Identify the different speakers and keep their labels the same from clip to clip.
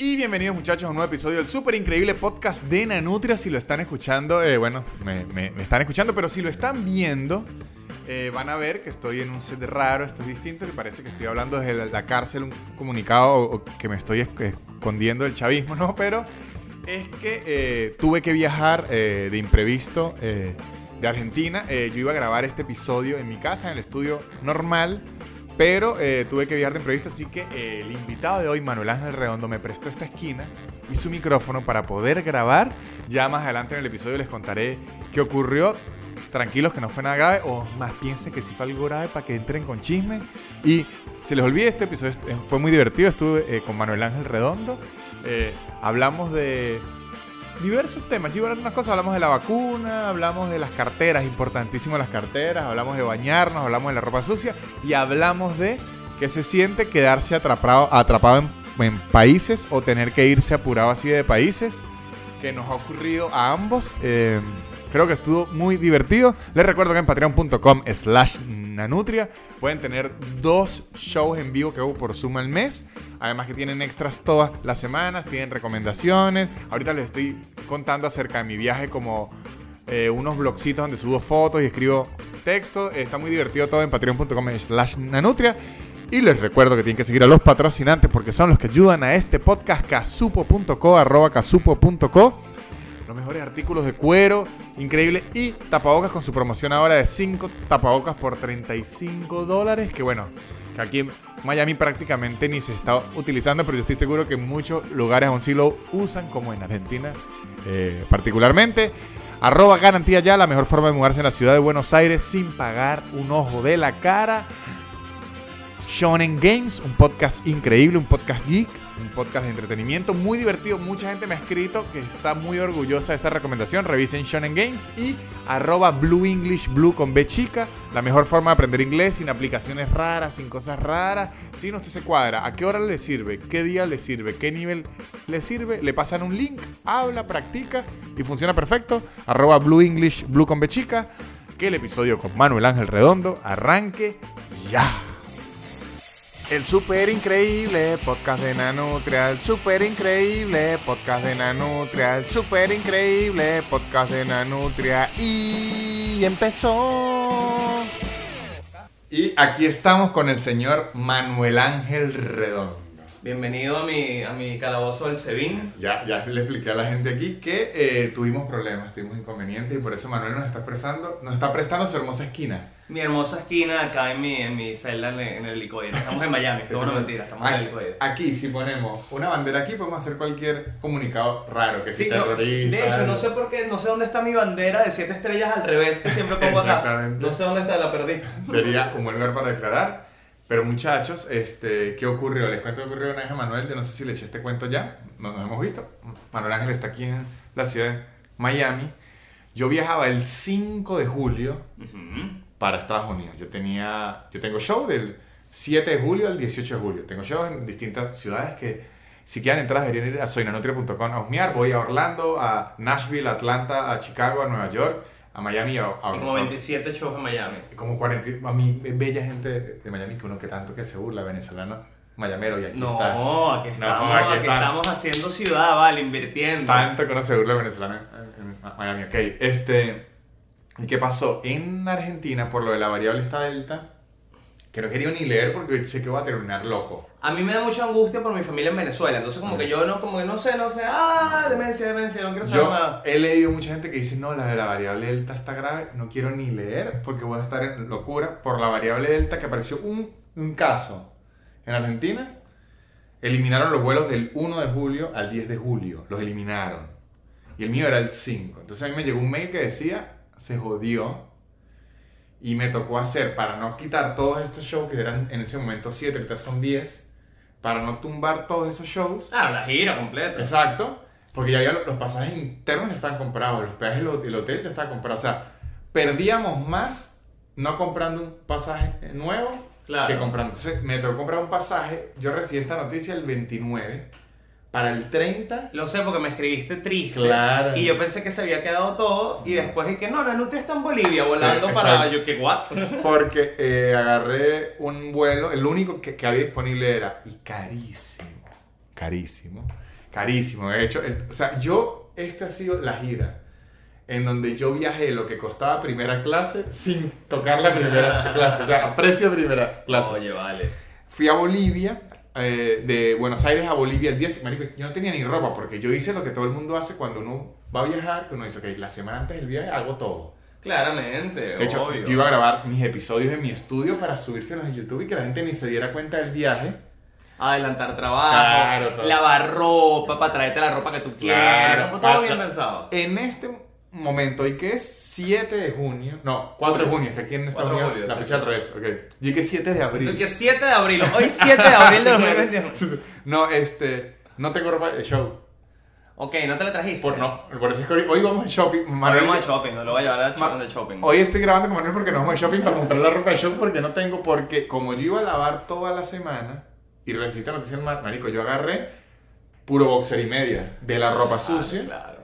Speaker 1: Y bienvenidos muchachos a un nuevo episodio del súper increíble podcast de Nanutria. Si lo están escuchando, eh, bueno, me, están escuchando, pero si lo están viendo, eh, van a ver que estoy en un set raro, esto es distinto, que parece que estoy hablando desde la, cárcel, un comunicado o, que me estoy esc- escondiendo del chavismo, ¿no? Pero es que eh, tuve que viajar de imprevisto de Argentina. Yo iba a grabar este episodio en mi casa, en el estudio normal. Pero eh, tuve que viajar de imprevisto, así que eh, el invitado de hoy, Manuel Ángel Redondo, me prestó esta esquina y su micrófono para poder grabar. Ya más adelante en el episodio les contaré qué ocurrió. Tranquilos que no fue nada grave, o más piensen que sí fue algo grave para que entren con chisme. Y se les olvide, este episodio fue muy divertido. Estuve eh, con Manuel Ángel Redondo. Hablamos de diversos temas. Yo iba a hablar de unas cosas, hablamos de la vacuna, hablamos de las carteras, importantísimo las carteras, hablamos de bañarnos, hablamos de la ropa sucia y hablamos de qué se siente quedarse atrapado, atrapado en, en países o tener que irse apurado así de países, que nos ha ocurrido a ambos. Eh, creo que estuvo muy divertido. Les recuerdo que en patreon.com slash nanutria pueden tener dos shows en vivo que hago por Zoom al mes. Además que tienen extras todas las semanas, tienen recomendaciones. Ahorita les estoy contando acerca de mi viaje como eh, unos blogcitos donde subo fotos y escribo texto. Está muy divertido todo en patreon.com slash nanutria. Y les recuerdo que tienen que seguir a los patrocinantes porque son los que ayudan a este podcast casupo.co, arroba casupo.co. Los mejores artículos de cuero, increíble. Y tapabocas con su promoción ahora de 5 tapabocas por 35 dólares. Que bueno, que aquí en Miami prácticamente ni se está utilizando, pero yo estoy seguro que muchos lugares aún sí lo usan, como en Argentina eh, particularmente. Arroba garantía ya, la mejor forma de mudarse en la ciudad de Buenos Aires sin pagar un ojo de la cara. Shonen Games, un podcast increíble, un podcast geek, un podcast de entretenimiento muy divertido. Mucha gente me ha escrito que está muy orgullosa de esa recomendación. Revisen Shonen Games y arroba Blue English Blue con B chica. La mejor forma de aprender inglés sin aplicaciones raras, sin cosas raras. Si no usted se cuadra, ¿a qué hora le sirve? ¿Qué día le sirve? ¿Qué nivel le sirve? Le pasan un link, habla, practica y funciona perfecto. Arroba Blue English Blue con B chica. Que el episodio con Manuel Ángel Redondo arranque ya. El super increíble podcast de Nanutria, el super increíble podcast de Nanutria, el super increíble podcast de Nanutria y empezó. Y aquí estamos con el señor Manuel Ángel Redondo.
Speaker 2: Bienvenido a mi, a mi calabozo del Sebin.
Speaker 1: Ya, ya le expliqué a la gente aquí que eh, tuvimos problemas, tuvimos inconvenientes y por eso Manuel nos está prestando, nos está prestando su hermosa esquina.
Speaker 2: Mi hermosa esquina acá en mi, en mi celda en el, helicoide. Estamos en Miami, es una mentira, estamos en el
Speaker 1: Aquí,
Speaker 2: helicoide.
Speaker 1: aquí, si ponemos una bandera aquí, podemos hacer cualquier comunicado raro, que si
Speaker 2: Sí, no,
Speaker 1: terrorista.
Speaker 2: de hecho, no sé por qué, no sé dónde está mi bandera de siete estrellas al revés que siempre pongo acá.
Speaker 1: Exactamente.
Speaker 2: No sé dónde está, la perdí.
Speaker 1: Sería un buen lugar para declarar. Pero muchachos, este, ¿qué ocurrió? Les cuento qué ocurrió una vez a Manuel. Yo no sé si le eché este cuento ya. No nos hemos visto. Manuel Ángel está aquí en la ciudad de Miami. Yo viajaba el 5 de julio
Speaker 2: Ujú.
Speaker 1: para Estados Unidos. Yo tenía, yo tengo show del 7 de julio al 18 de julio. Tengo show en distintas ciudades que si quieren entrar deberían ir a soynanutria.com a husmear. Voy a Orlando, a Nashville, a Atlanta, a Chicago, a Nueva York, a Miami, a, a-
Speaker 2: como 27 shows en Miami.
Speaker 1: como 40, a mí bella gente de, Miami que uno que tanto que se burla venezolano, mayamero y aquí está.
Speaker 2: No, aquí estamos,
Speaker 1: aquí
Speaker 2: aquí
Speaker 1: está.
Speaker 2: estamos haciendo ciudad, vale, invirtiendo.
Speaker 1: Tanto que uno se burla venezolano en, Miami. Ok, este. ¿Y qué pasó? En Argentina, por lo de la variable esta delta, que no quería ni leer porque sé que voy a terminar loco.
Speaker 2: A mí me da mucha angustia por mi familia en Venezuela, entonces como que yo no, como que no sé, no sé, ah, demencia, demencia, no quiero saber
Speaker 1: Yo
Speaker 2: nada.
Speaker 1: he leído mucha gente que dice, no, la de la variable delta está grave, no quiero ni leer porque voy a estar en locura por la variable delta que apareció un, un caso en Argentina. Eliminaron los vuelos del 1 de julio al 10 de julio, los eliminaron. Y el mío era el 5. Entonces a mí me llegó un mail que decía, se jodió. Y me tocó hacer, para no quitar todos estos shows, que eran en ese momento 7, ahorita son 10, para no tumbar todos esos shows,
Speaker 2: Ah, la gira completa.
Speaker 1: Exacto, porque ya había los, pasajes internos ya estaban comprados, los peajes del del hotel ya estaban comprados. O sea, perdíamos más no comprando un pasaje nuevo
Speaker 2: Claro.
Speaker 1: que comprando. Entonces, me tocó comprar un pasaje. Yo recibí esta noticia el 29 para el 30.
Speaker 2: Lo sé porque me escribiste triste.
Speaker 1: Claro.
Speaker 2: Y yo pensé que se había quedado todo. Y después dije, no, la Nutria está en Bolivia volando
Speaker 1: Sí,
Speaker 2: para. Yo, que what?
Speaker 1: Porque eh, agarré un vuelo, el único que, que había disponible era, y carísimo, carísimo. Carísimo. De hecho, es- o sea, yo, esta ha sido la gira en donde yo viajé lo que costaba primera clase sin tocar la primera clase. O sea, a precio de primera clase.
Speaker 2: Oye, vale.
Speaker 1: Fui a Bolivia, eh, de Buenos Aires a Bolivia el día... Marico, yo no tenía ni ropa porque yo hice lo que todo el mundo hace cuando uno va a viajar, que uno dice, ok, la semana antes del viaje hago todo.
Speaker 2: Claramente,
Speaker 1: De hecho,
Speaker 2: obvio.
Speaker 1: yo iba a grabar mis episodios en mi estudio para subírselos en YouTube y que la gente ni se diera cuenta del viaje.
Speaker 2: Adelantar trabajo,
Speaker 1: Claro, todo.
Speaker 2: lavar ropa para traerte la ropa que tú quieres.
Speaker 1: Claro.
Speaker 2: como todo
Speaker 1: Ah,
Speaker 2: bien pensado.
Speaker 1: En este momento, ¿y qué es? 7 de junio. No, 4 de junio, es que aquí en Estados
Speaker 2: 4 de
Speaker 1: Unidos
Speaker 2: julio,
Speaker 1: la
Speaker 2: sí,
Speaker 1: fecha al revés. Ok. Yo que 7 de abril.
Speaker 2: Entonces, que 7 de abril, hoy 7 de abril de
Speaker 1: Sí,
Speaker 2: 2021.
Speaker 1: sí, sí. No, este. No tengo ropa de show.
Speaker 2: Ok, no te la trajiste.
Speaker 1: Por, no, por eso es que hoy, hoy vamos de shopping. Manuel-
Speaker 2: vamos a shopping, no lo voy a llevar al shopping de shopping.
Speaker 1: Hoy estoy grabando con Manuel porque no vamos de shopping para comprar la ropa de show porque no tengo. Porque como yo iba a lavar toda la semana y recibiste la noticia, mar- marico, yo agarré puro boxer y media de la ropa
Speaker 2: Ah,
Speaker 1: sucia.
Speaker 2: Claro.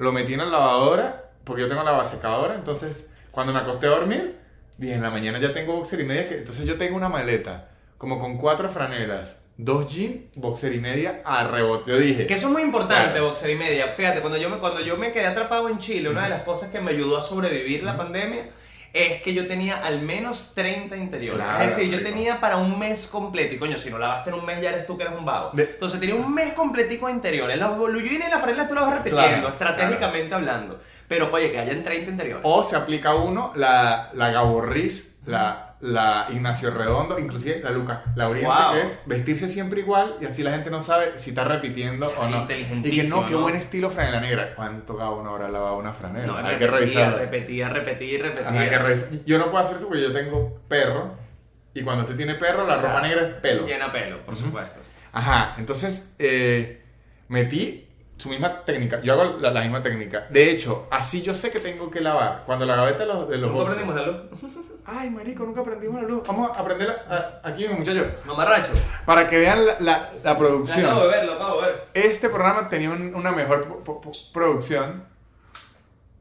Speaker 1: Lo metí en la lavadora porque yo tengo la secadora. Entonces, cuando me acosté a dormir, dije en la mañana ya tengo boxer y media. Que, entonces, yo tengo una maleta como con cuatro franelas, dos jeans, boxer y media a rebote. Yo dije,
Speaker 2: Que eso es muy importante,
Speaker 1: Claro.
Speaker 2: boxer y media. Fíjate, cuando yo, me, cuando yo me quedé atrapado en Chile, una de las cosas que me ayudó a sobrevivir la pandemia es que yo tenía al menos 30 interiores.
Speaker 1: Claro,
Speaker 2: es decir, yo
Speaker 1: rico.
Speaker 2: tenía para un mes completo. Y coño, si no lavaste en un mes, ya eres tú que eres un vago.
Speaker 1: De-
Speaker 2: Entonces tenía un mes completico de interiores. Los boluyines y las franelas tú los vas repitiendo,
Speaker 1: Claro,
Speaker 2: estratégicamente hablando. Pero oye, que hayan 30 interiores.
Speaker 1: O se aplica uno la, la Gaborris, la, la Ignacio Redondo, inclusive la Luca Lauriente,
Speaker 2: Wow.
Speaker 1: que es vestirse siempre igual y así la gente no sabe si está repitiendo o no. Y que no, qué
Speaker 2: ¿no?
Speaker 1: buen estilo franela negra. ¿Cuánto cada uno habrá lavado una franela?
Speaker 2: No,
Speaker 1: Hay que revisar.
Speaker 2: repetía, repetía, repetía.
Speaker 1: Ajá, hay que revisar. Yo no puedo hacer eso porque yo tengo perro y cuando usted tiene perro la ropa negra es pelo.
Speaker 2: Llena pelo, por supuesto.
Speaker 1: Ajá, entonces eh, metí su misma técnica. Yo hago la, la misma técnica. De hecho, así yo sé que tengo que lavar. Cuando la gaveta de los, de los
Speaker 2: ¿Nunca
Speaker 1: boxers-
Speaker 2: aprendimos la luz?
Speaker 1: Ay, marico, nunca aprendimos la luz. Vamos a aprenderla a- aquí, muchachos.
Speaker 2: Mamarracho.
Speaker 1: Para que vean la, la- la
Speaker 2: Lo acabo de
Speaker 1: producción.
Speaker 2: ver, lo acabo de ver.
Speaker 1: Este programa tenía un- una mejor producción.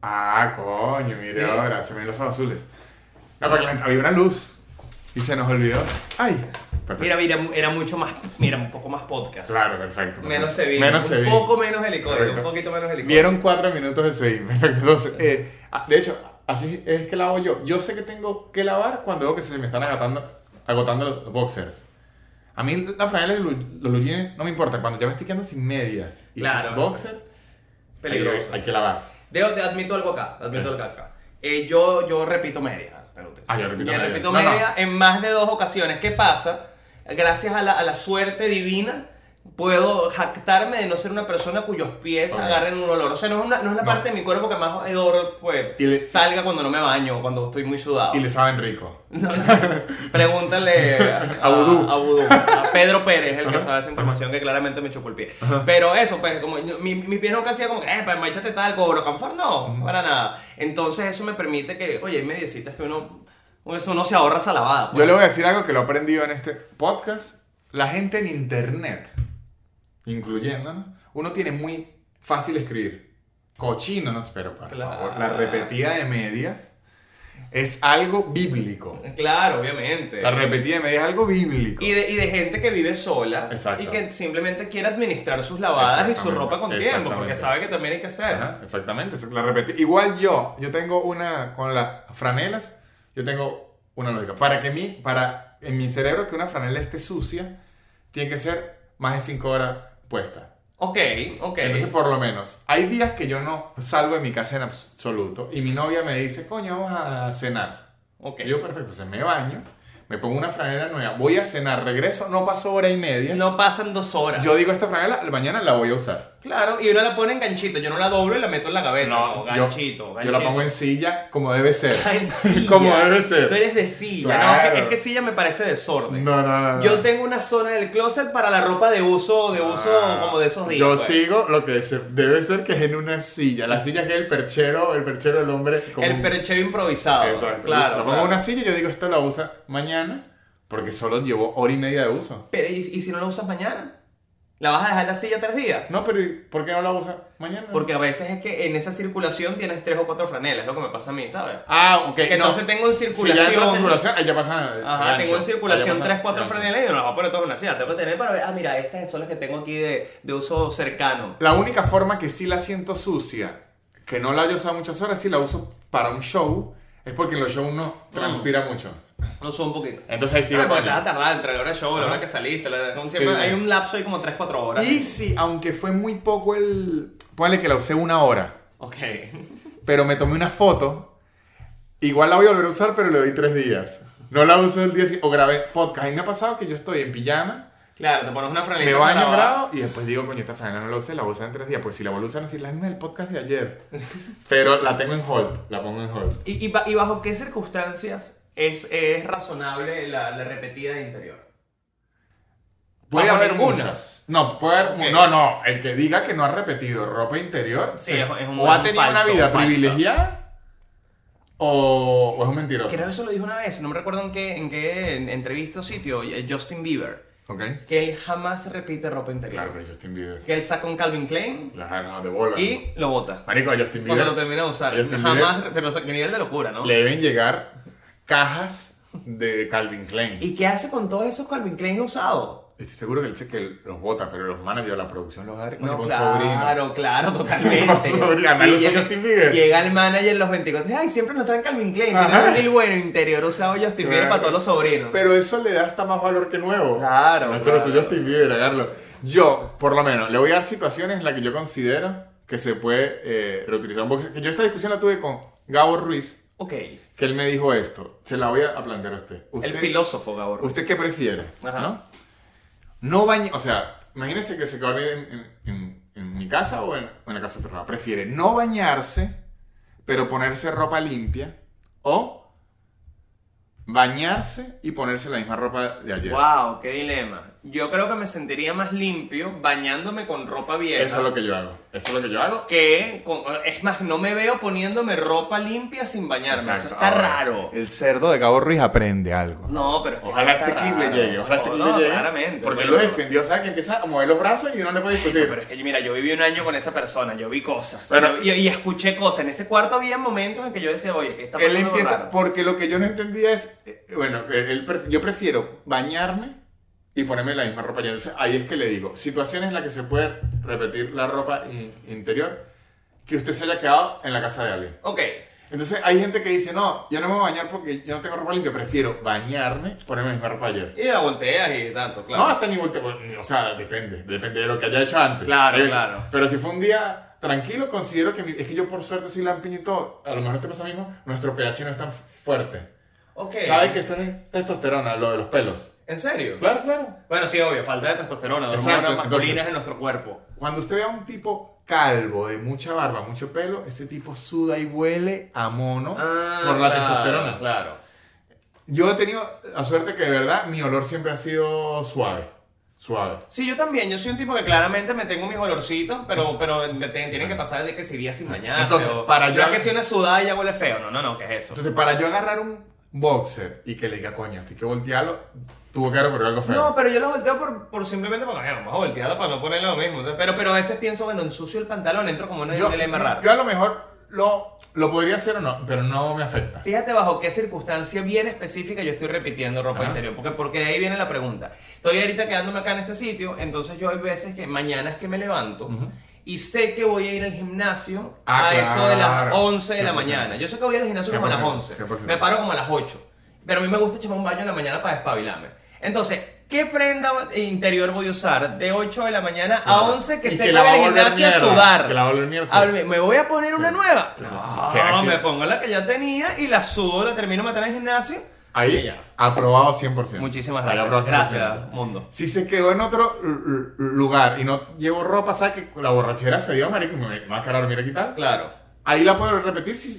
Speaker 1: Ah, coño, mire
Speaker 2: Sí.
Speaker 1: ahora, se me ven los ojos azules. No, porque la- había una luz y se nos olvidó. Ay, perfecto.
Speaker 2: Mira, mira, era mucho más, mira, un poco más podcast.
Speaker 1: Claro, perfecto.
Speaker 2: Menos se vi.
Speaker 1: Menos
Speaker 2: un
Speaker 1: se vi.
Speaker 2: poco menos helicóptero, un poquito menos helicóptero.
Speaker 1: Vieron cuatro minutos de seguir. Perfecto. Entonces, eh, ah, de hecho, así es que lavo yo. Yo sé que tengo que lavar cuando veo que se me están agotando, agotando los boxers. A mí la franela y los jeans no me importa. Cuando ya me estoy quedando sin medias y
Speaker 2: Claro.
Speaker 1: sin boxer,
Speaker 2: Peligroso.
Speaker 1: Hay, que- hay que lavar.
Speaker 2: Debo- te admito algo acá, admito algo acá. Eh, yo, yo repito media.
Speaker 1: Ah, yo repito
Speaker 2: Yo
Speaker 1: media.
Speaker 2: repito
Speaker 1: No, no.
Speaker 2: media en más de dos ocasiones. ¿Qué pasa? Gracias a la, a la suerte divina, puedo jactarme de no ser una persona cuyos pies
Speaker 1: Ok.
Speaker 2: agarren un olor. O sea, no es, una- no es la
Speaker 1: No.
Speaker 2: parte de mi cuerpo que más hedor pues,
Speaker 1: le-
Speaker 2: salga cuando no me baño, cuando estoy muy sudado.
Speaker 1: Y le saben rico.
Speaker 2: No. Pregúntale a,
Speaker 1: A Vudú.
Speaker 2: a Vudú. A Pedro Pérez, el que sabe esa información que claramente me chupó el pie. Pero eso, pues, como mi, mi pie nunca hacía como que, eh, pero échate talco, confort, no, para nada. Entonces eso me permite que, oye, hay mediecitas que uno, eso uno se ahorra esa lavada. pues.
Speaker 1: Yo le voy a decir algo que lo he aprendido en este podcast. La gente en internet, incluyéndonos, uno tiene muy fácil escribir. Cochino, no pero por
Speaker 2: Claro.
Speaker 1: favor, la repetida de medias es algo bíblico.
Speaker 2: Claro, obviamente.
Speaker 1: La repetida de medias es algo bíblico.
Speaker 2: Y de, y de gente que vive sola
Speaker 1: Exacto.
Speaker 2: y que simplemente quiere administrar sus lavadas y su ropa con tiempo, porque sabe que también hay que hacer.
Speaker 1: Ajá, exactamente, la repetida. Igual yo, yo tengo una, con las franelas, yo tengo una lógica. Para que mi, para, en mi cerebro que una franela esté sucia, tiene que ser más de 5 horas puesta.
Speaker 2: Ok, ok.
Speaker 1: Entonces, por lo menos, hay días que yo no salgo de mi casa en absoluto y mi novia me dice, coño, vamos a cenar.
Speaker 2: ok.
Speaker 1: Y yo, perfecto, se me baño, me pongo una franela nueva, voy a cenar, regreso, no paso hora y media.
Speaker 2: No pasan dos horas.
Speaker 1: Yo digo, esta franela mañana la voy a usar.
Speaker 2: Claro, y uno la pone en ganchito. Yo no la doblo y la meto en la gaveta. No,
Speaker 1: yo-
Speaker 2: ganchito, ganchito.
Speaker 1: Yo la pongo en silla como debe ser.
Speaker 2: Ah, en silla.
Speaker 1: como debe ser.
Speaker 2: Tú eres de silla.
Speaker 1: Claro.
Speaker 2: No, es que, silla me parece desorden.
Speaker 1: No, no, no.
Speaker 2: Yo tengo una zona del closet para la ropa de uso, de uso
Speaker 1: Ah,
Speaker 2: como de esos días.
Speaker 1: Yo
Speaker 2: pues.
Speaker 1: sigo lo que se- debe ser que es en una silla. La silla que es el perchero, el perchero del hombre. como
Speaker 2: El perchero improvisado.
Speaker 1: Exacto.
Speaker 2: Claro.
Speaker 1: Lo pongo
Speaker 2: claro.
Speaker 1: en una silla y yo digo, esto la usa mañana porque solo llevo hora y media de uso.
Speaker 2: Pero ¿y, y si no la usas mañana? ¿La vas a dejar en la silla tres días?
Speaker 1: No, pero ¿y ¿por qué no la usas mañana?
Speaker 2: Porque a veces es que en esa circulación tienes tres o cuatro franelas, es lo que me pasa a mí, ¿sabes?
Speaker 1: Ah, ok.
Speaker 2: Que
Speaker 1: no.
Speaker 2: entonces tengo en
Speaker 1: Si
Speaker 2: circulación.
Speaker 1: ya entra en circulación, ahí ya pasa.
Speaker 2: Ajá, tengo en circulación
Speaker 1: ya
Speaker 2: tres, cuatro franelas y no las voy a poner todas en una silla. Tengo que tener para ver, ah, mira, estas son las que tengo aquí de, de uso cercano.
Speaker 1: La única forma que sí la siento sucia, que no la haya usado muchas horas, sí la uso para un show, es porque en los shows uno transpira mucho.
Speaker 2: Lo subo un poquito.
Speaker 1: Entonces ahí sí
Speaker 2: Ah, porque te vas a tardar entre la hora de show, la
Speaker 1: Ajá.
Speaker 2: hora que saliste. la- como siempre,
Speaker 1: Sí,
Speaker 2: hay un lapso ahí como 3-4 horas.
Speaker 1: Y sí, aunque fue muy poco el. Póngale que la usé una hora,
Speaker 2: Ok.
Speaker 1: pero me tomé una foto. Igual la voy a volver a usar, pero le doy tres días. No la uso el día siguiente. O grabé podcast. A mí me ha pasado que yo estoy en pijama,
Speaker 2: Claro, te pones una franelita.
Speaker 1: me baño,
Speaker 2: para-
Speaker 1: grabo y después digo, coño, esta franela no la usé, la voy a usar en tres días. Pues si la vuelvo a usar, así la misma del podcast de ayer. Pero la tengo en hold, la pongo en hold.
Speaker 2: ¿Y, y, ba- y bajo qué circunstancias es, es razonable la, la repetida de interior?
Speaker 1: Puede
Speaker 2: Bajo
Speaker 1: haber
Speaker 2: ninguna.
Speaker 1: muchas. No, puede haber.
Speaker 2: Ok.
Speaker 1: No, no. El que diga que no ha repetido ropa interior
Speaker 2: Sí,
Speaker 1: se-
Speaker 2: es- es un-
Speaker 1: o ha
Speaker 2: un
Speaker 1: tenido una
Speaker 2: falso,
Speaker 1: vida
Speaker 2: falso.
Speaker 1: privilegiada o, o es un mentiroso.
Speaker 2: Creo que eso lo dijo una vez, no me recuerdo en qué, en qué en- entrevista o sitio, eh, Justin Bieber,
Speaker 1: Ok.
Speaker 2: que él jamás repite ropa interior.
Speaker 1: Claro, pero Justin Bieber.
Speaker 2: Que él saca un Calvin Klein
Speaker 1: La no, de bola.
Speaker 2: y lo bota.
Speaker 1: Marico, a Justin
Speaker 2: Cuando
Speaker 1: Bieber.
Speaker 2: lo termina de usar.
Speaker 1: Justin
Speaker 2: Jamás,
Speaker 1: Bieber
Speaker 2: pero o sea, qué nivel de locura, ¿no?
Speaker 1: le deben llegar cajas de Calvin Klein.
Speaker 2: ¿Y qué hace con todos esos Calvin Klein usados?
Speaker 1: Estoy seguro que él dice que los vota, pero los managers, la producción los da
Speaker 2: No,
Speaker 1: con
Speaker 2: claro,
Speaker 1: sobrino.
Speaker 2: claro, totalmente.
Speaker 1: Lo usa
Speaker 2: llega,
Speaker 1: Justin Bieber.
Speaker 2: llega el manager los 24 ay, siempre nos traen Calvin Klein,
Speaker 1: Ajá.
Speaker 2: tiene un deal bueno, interior usado Justin Bieber
Speaker 1: Claro.
Speaker 2: para todos los sobrinos.
Speaker 1: Pero eso le da hasta más valor que nuevo.
Speaker 2: Claro,
Speaker 1: lo
Speaker 2: claro.
Speaker 1: soy Justin Bieber, agarlo. Yo, por lo menos, le voy a dar situaciones en las que yo considero que se puede eh, reutilizar un boxer. Yo esta discusión la tuve con Gabo Ruiz,
Speaker 2: Ok,
Speaker 1: que él me dijo esto. Se la voy a plantear a usted.
Speaker 2: el
Speaker 1: ¿Usted,
Speaker 2: filósofo, Gabor.
Speaker 1: ¿Usted qué prefiere?
Speaker 2: Ajá.
Speaker 1: ¿No? No bañe... O sea, imagínese que se va a dormir en, en- en- en mi casa o en, la casa de otro lado. Prefiere no bañarse, pero ponerse ropa limpia. O bañarse y ponerse la misma ropa de ayer.
Speaker 2: Wow, qué dilema. Yo creo que me sentiría más limpio bañándome con ropa vieja.
Speaker 1: Eso es lo que yo hago. Eso es lo que yo hago.
Speaker 2: que con- es más, no me veo poniéndome ropa limpia sin bañarme. Eso
Speaker 1: Exacto.
Speaker 2: está
Speaker 1: Ahora,
Speaker 2: raro.
Speaker 1: El cerdo de Gabo Ruiz aprende algo.
Speaker 2: No, pero es que
Speaker 1: Ojalá
Speaker 2: eso
Speaker 1: este
Speaker 2: está
Speaker 1: clip le
Speaker 2: raro.
Speaker 1: llegue. Ojalá este
Speaker 2: No,
Speaker 1: clip
Speaker 2: no,
Speaker 1: le llegue.
Speaker 2: claramente.
Speaker 1: Porque él
Speaker 2: Bueno,
Speaker 1: lo defendió, ¿sabes? Que empieza a mover los brazos y uno le puede discutir.
Speaker 2: Pero es que, mira, yo viví un año con esa persona, yo vi cosas.
Speaker 1: Bueno.
Speaker 2: Yo- y, y escuché cosas. En ese cuarto había momentos en que yo decía, oye, ¿qué está
Speaker 1: Él
Speaker 2: pasando
Speaker 1: empieza,
Speaker 2: raro?
Speaker 1: porque lo que yo no entendía es, eh, bueno, pref- yo prefiero bañarme y ponerme la misma ropa. Y entonces ahí es que le digo, situaciones en las que se puede repetir la ropa in- interior que usted se haya quedado en la casa de alguien.
Speaker 2: Ok,
Speaker 1: Entonces hay gente que dice, no, yo no me voy a bañar porque yo no tengo ropa limpia, prefiero bañarme, ponerme la misma ropa ayer.
Speaker 2: y la volteas y tanto, claro.
Speaker 1: No, hasta ni vuelta, o sea, depende, depende de lo que haya hecho antes.
Speaker 2: Claro,
Speaker 1: veces-
Speaker 2: claro.
Speaker 1: Pero si fue un día tranquilo, considero que mi- es que yo por suerte soy lampiño y todo, a lo mejor te pasa mismo, nuestro pH no es tan fuerte.
Speaker 2: ok.
Speaker 1: ¿Sabes que esto es testosterona, lo de los pelos?
Speaker 2: ¿En serio?
Speaker 1: Claro, claro.
Speaker 2: Bueno, sí, obvio, falta de testosterona, de
Speaker 1: Exacto,
Speaker 2: hormonas masculinas
Speaker 1: entonces-
Speaker 2: en nuestro cuerpo.
Speaker 1: Cuando usted vea a un tipo calvo, de mucha barba, mucho pelo, ese tipo suda y huele a mono
Speaker 2: Ah,
Speaker 1: por la
Speaker 2: claro,
Speaker 1: testosterona.
Speaker 2: Claro.
Speaker 1: Yo he tenido la suerte que de verdad mi olor siempre ha sido suave. Suave.
Speaker 2: Sí, yo también. Yo soy un tipo que claramente me tengo mis olorcitos, pero, pero te- tienen que pasar de que si días sin bañarse.
Speaker 1: Entonces,
Speaker 2: o-
Speaker 1: para
Speaker 2: no
Speaker 1: yo-
Speaker 2: es que si una sudada ya huele feo. No, no, no, ¿qué es eso?
Speaker 1: Entonces, para yo agarrar un boxer y que le diga, coño, estoy que voltearlo, tuvo que ocurrido algo feo.
Speaker 2: No, pero yo lo volteo por, por simplemente porque "Ay, vamos a voltearlo para no ponerle lo mismo. Pero, pero a veces pienso, bueno, ensucio el pantalón, entro como una
Speaker 1: yo,
Speaker 2: dilema raro.
Speaker 1: yo a lo mejor lo, lo podría hacer o no, pero no me afecta.
Speaker 2: Fíjate bajo qué circunstancia bien específica yo estoy repitiendo ropa
Speaker 1: Ajá.
Speaker 2: interior, porque, porque de ahí viene la pregunta. Estoy ahorita quedándome acá en este sitio, entonces yo hay veces que mañana es que me levanto. Y sé que voy a ir al gimnasio
Speaker 1: Ah,
Speaker 2: a eso de las
Speaker 1: claro.
Speaker 2: 11 de la
Speaker 1: 100%.
Speaker 2: mañana. Yo sé que voy al gimnasio como a las
Speaker 1: 100%,
Speaker 2: 11,
Speaker 1: 100%.
Speaker 2: me paro como a las 8, pero a mí me gusta echarme un baño en la mañana para despabilarme. Entonces, ¿qué prenda interior voy a usar de 8 de la mañana a
Speaker 1: Claro.
Speaker 2: 11 que
Speaker 1: Y
Speaker 2: voy
Speaker 1: va
Speaker 2: al gimnasio a sudar?
Speaker 1: que la va a
Speaker 2: ver, ¿Me voy a poner una nueva? No,
Speaker 1: Sí,
Speaker 2: me pongo la que ya tenía y la sudo, la termino de meter en el gimnasio.
Speaker 1: Ahí,
Speaker 2: ya.
Speaker 1: aprobado 100%.
Speaker 2: Muchísimas gracias.
Speaker 1: aprobado 100%.
Speaker 2: Gracias, mundo.
Speaker 1: Si se quedó en otro lugar y no llevo ropa, ¿sabes que la borrachera se dio, marico? Me va a quedar dormir aquí tal.
Speaker 2: Claro.
Speaker 1: Ahí la puedo repetir si,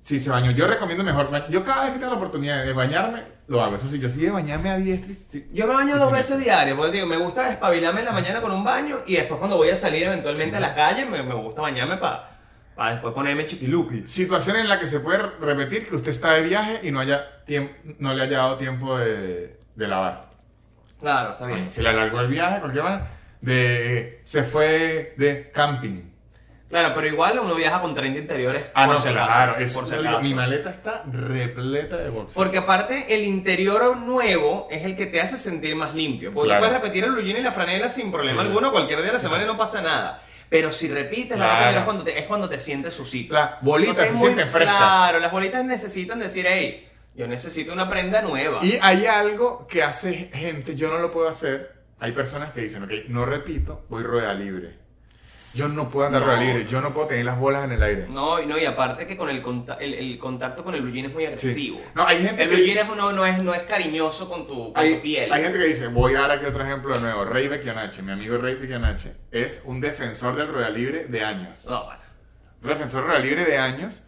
Speaker 1: si se bañó. Yo recomiendo mejor. Yo cada vez que tengo la oportunidad de bañarme, lo hago. Eso sí, yo sí de bañarme a diestra. sí-
Speaker 2: Yo me baño dos
Speaker 1: sin
Speaker 2: veces diarias, porque digo, me gusta despabilarme en la mañana con un baño y después cuando voy a salir eventualmente a la calle, me, me gusta bañarme para después ponerme chiquiluki.
Speaker 1: Situación en la que se puede repetir que usted está de viaje y no, haya no le haya dado tiempo de, de lavar.
Speaker 2: Claro, está bien.
Speaker 1: Se le alargó el viaje, cualquier manera. de se fue de camping.
Speaker 2: Claro, pero igual uno viaja con 30 interiores.
Speaker 1: Ah,
Speaker 2: por
Speaker 1: no,
Speaker 2: si
Speaker 1: claro. es-
Speaker 2: por si acaso.
Speaker 1: mi maleta está repleta de boxers.
Speaker 2: Porque aparte el interior nuevo es el que te hace sentir más limpio. Porque
Speaker 1: Claro.
Speaker 2: tú puedes repetir el jean y la franela sin problema
Speaker 1: Sí.
Speaker 2: alguno cualquier día de la semana no pasa nada. Pero si repites la
Speaker 1: Claro.
Speaker 2: es cuando te, es cuando te sientes susito.
Speaker 1: Las bolitas
Speaker 2: Entonces,
Speaker 1: se
Speaker 2: muy-
Speaker 1: sienten frescas.
Speaker 2: Claro, las bolitas necesitan decir, hey, yo necesito una prenda nueva.
Speaker 1: Y hay algo que hace gente, yo no lo puedo hacer. Hay personas que dicen, ok, no repito, voy rueda libre. Yo no puedo andar
Speaker 2: No.
Speaker 1: rueda libre, yo no puedo tener las bolas en el aire.
Speaker 2: No, y no, y aparte que con el, conta- el, el contacto con el blue jean es muy
Speaker 1: Sí.
Speaker 2: agresivo.
Speaker 1: No, hay gente
Speaker 2: El
Speaker 1: que...
Speaker 2: blue jean es, no, no es, no es cariñoso con tu, con
Speaker 1: Hay,
Speaker 2: tu piel.
Speaker 1: hay gente que dice, voy a dar aquí otro ejemplo de nuevo. Rey Becchionache, mi amigo Rey Becchionache, es un defensor del rueda libre de años.
Speaker 2: No, bueno.
Speaker 1: Un defensor del rueda libre de años.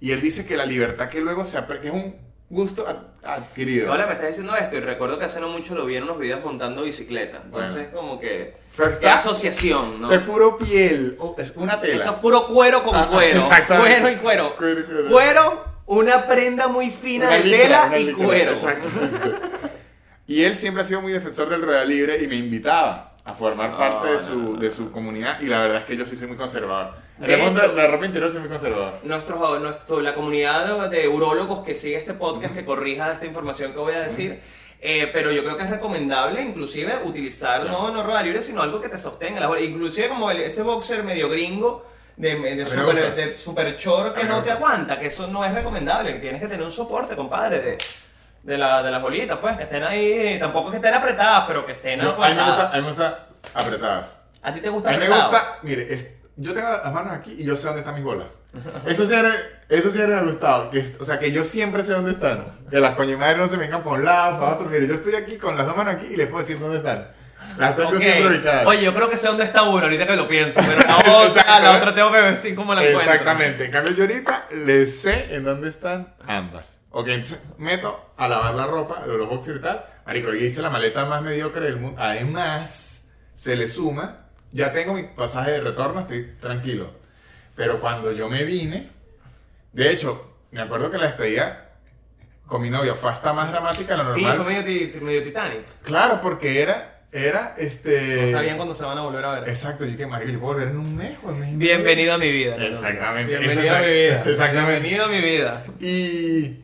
Speaker 1: Y él dice que la libertad que luego se que es un gusto ad- adquirido.
Speaker 2: Ahora me estás diciendo esto y recuerdo que hace no mucho lo vi en unos videos montando bicicleta. Entonces, como que. ¿Qué asociación, no?
Speaker 1: Eso es puro piel, oh, es una tela.
Speaker 2: Eso es puro cuero con
Speaker 1: Ah,
Speaker 2: cuero. Cuero y cuero.
Speaker 1: Cuero y cuero.
Speaker 2: Cuero, una prenda muy fina
Speaker 1: Una
Speaker 2: de
Speaker 1: licra,
Speaker 2: tela y
Speaker 1: licra,
Speaker 2: cuero.
Speaker 1: exactamente. y él siempre ha sido muy defensor del rueda libre y me invitaba a formar
Speaker 2: No,
Speaker 1: parte de, su,
Speaker 2: no, no.
Speaker 1: de su comunidad y la verdad es que yo sí soy muy conservador.
Speaker 2: De
Speaker 1: En el mundo
Speaker 2: hecho-
Speaker 1: de la ropa interior soy muy conservador.
Speaker 2: Nuestros, nuestro, la comunidad de, urólogos que sigue este podcast, que corrija esta información que voy a decir. eh, pero yo creo que es recomendable inclusive utilizar no, no rueda libre, sino algo que te sostenga. bolas. Inclusive como el- ese boxer medio gringo de, de, super, de super short que no te aguanta, que eso no es recomendable. Tienes que tener un soporte, compadre, de, de, la, de las bolitas, pues, que estén ahí, tampoco que estén apretadas, pero que estén
Speaker 1: No, a, mí me gusta, a mí me gusta apretadas.
Speaker 2: ¿A ti te gusta
Speaker 1: A mí me
Speaker 2: apretado?
Speaker 1: gusta, mire, es- yo tengo las manos aquí y yo sé dónde están mis bolas. Eso siempre, eso siempre me ha gustado. Que, es- o sea, que yo siempre sé dónde están. Que las coñimadres no se vengan por un lado, para otro. Mire, yo estoy aquí con las dos manos aquí y les puedo decir dónde están. Las tengo
Speaker 2: Ok.
Speaker 1: siempre ubicadas.
Speaker 2: Oye, yo creo que sé dónde está uno, ahorita que lo pienso, pero la otra, la otra tengo que ver si cómo la encuentro.
Speaker 1: Exactamente. En cambio, yo ahorita les sé en dónde están ambas. Ok, entonces meto a lavar la ropa, los boxers y tal. Marico, yo hice la maleta más mediocre del mundo. Además, se le suma. Ya tengo mi pasaje de retorno, estoy tranquilo. Pero cuando yo me vine, de hecho, me acuerdo que la despedida con mi novia fue hasta más dramática de lo
Speaker 2: Sí,
Speaker 1: normal.
Speaker 2: fue medio, medio Titanic.
Speaker 1: Claro, porque era, era este.
Speaker 2: No sabían cuándo se van a volver a ver.
Speaker 1: Exacto, yo que puedo volver en un mes o en mes.
Speaker 2: Bienvenido a mi vida.
Speaker 1: Exactamente.
Speaker 2: Bienvenido a mi vida.
Speaker 1: Exactamente.
Speaker 2: Bienvenido a mi vida.
Speaker 1: Y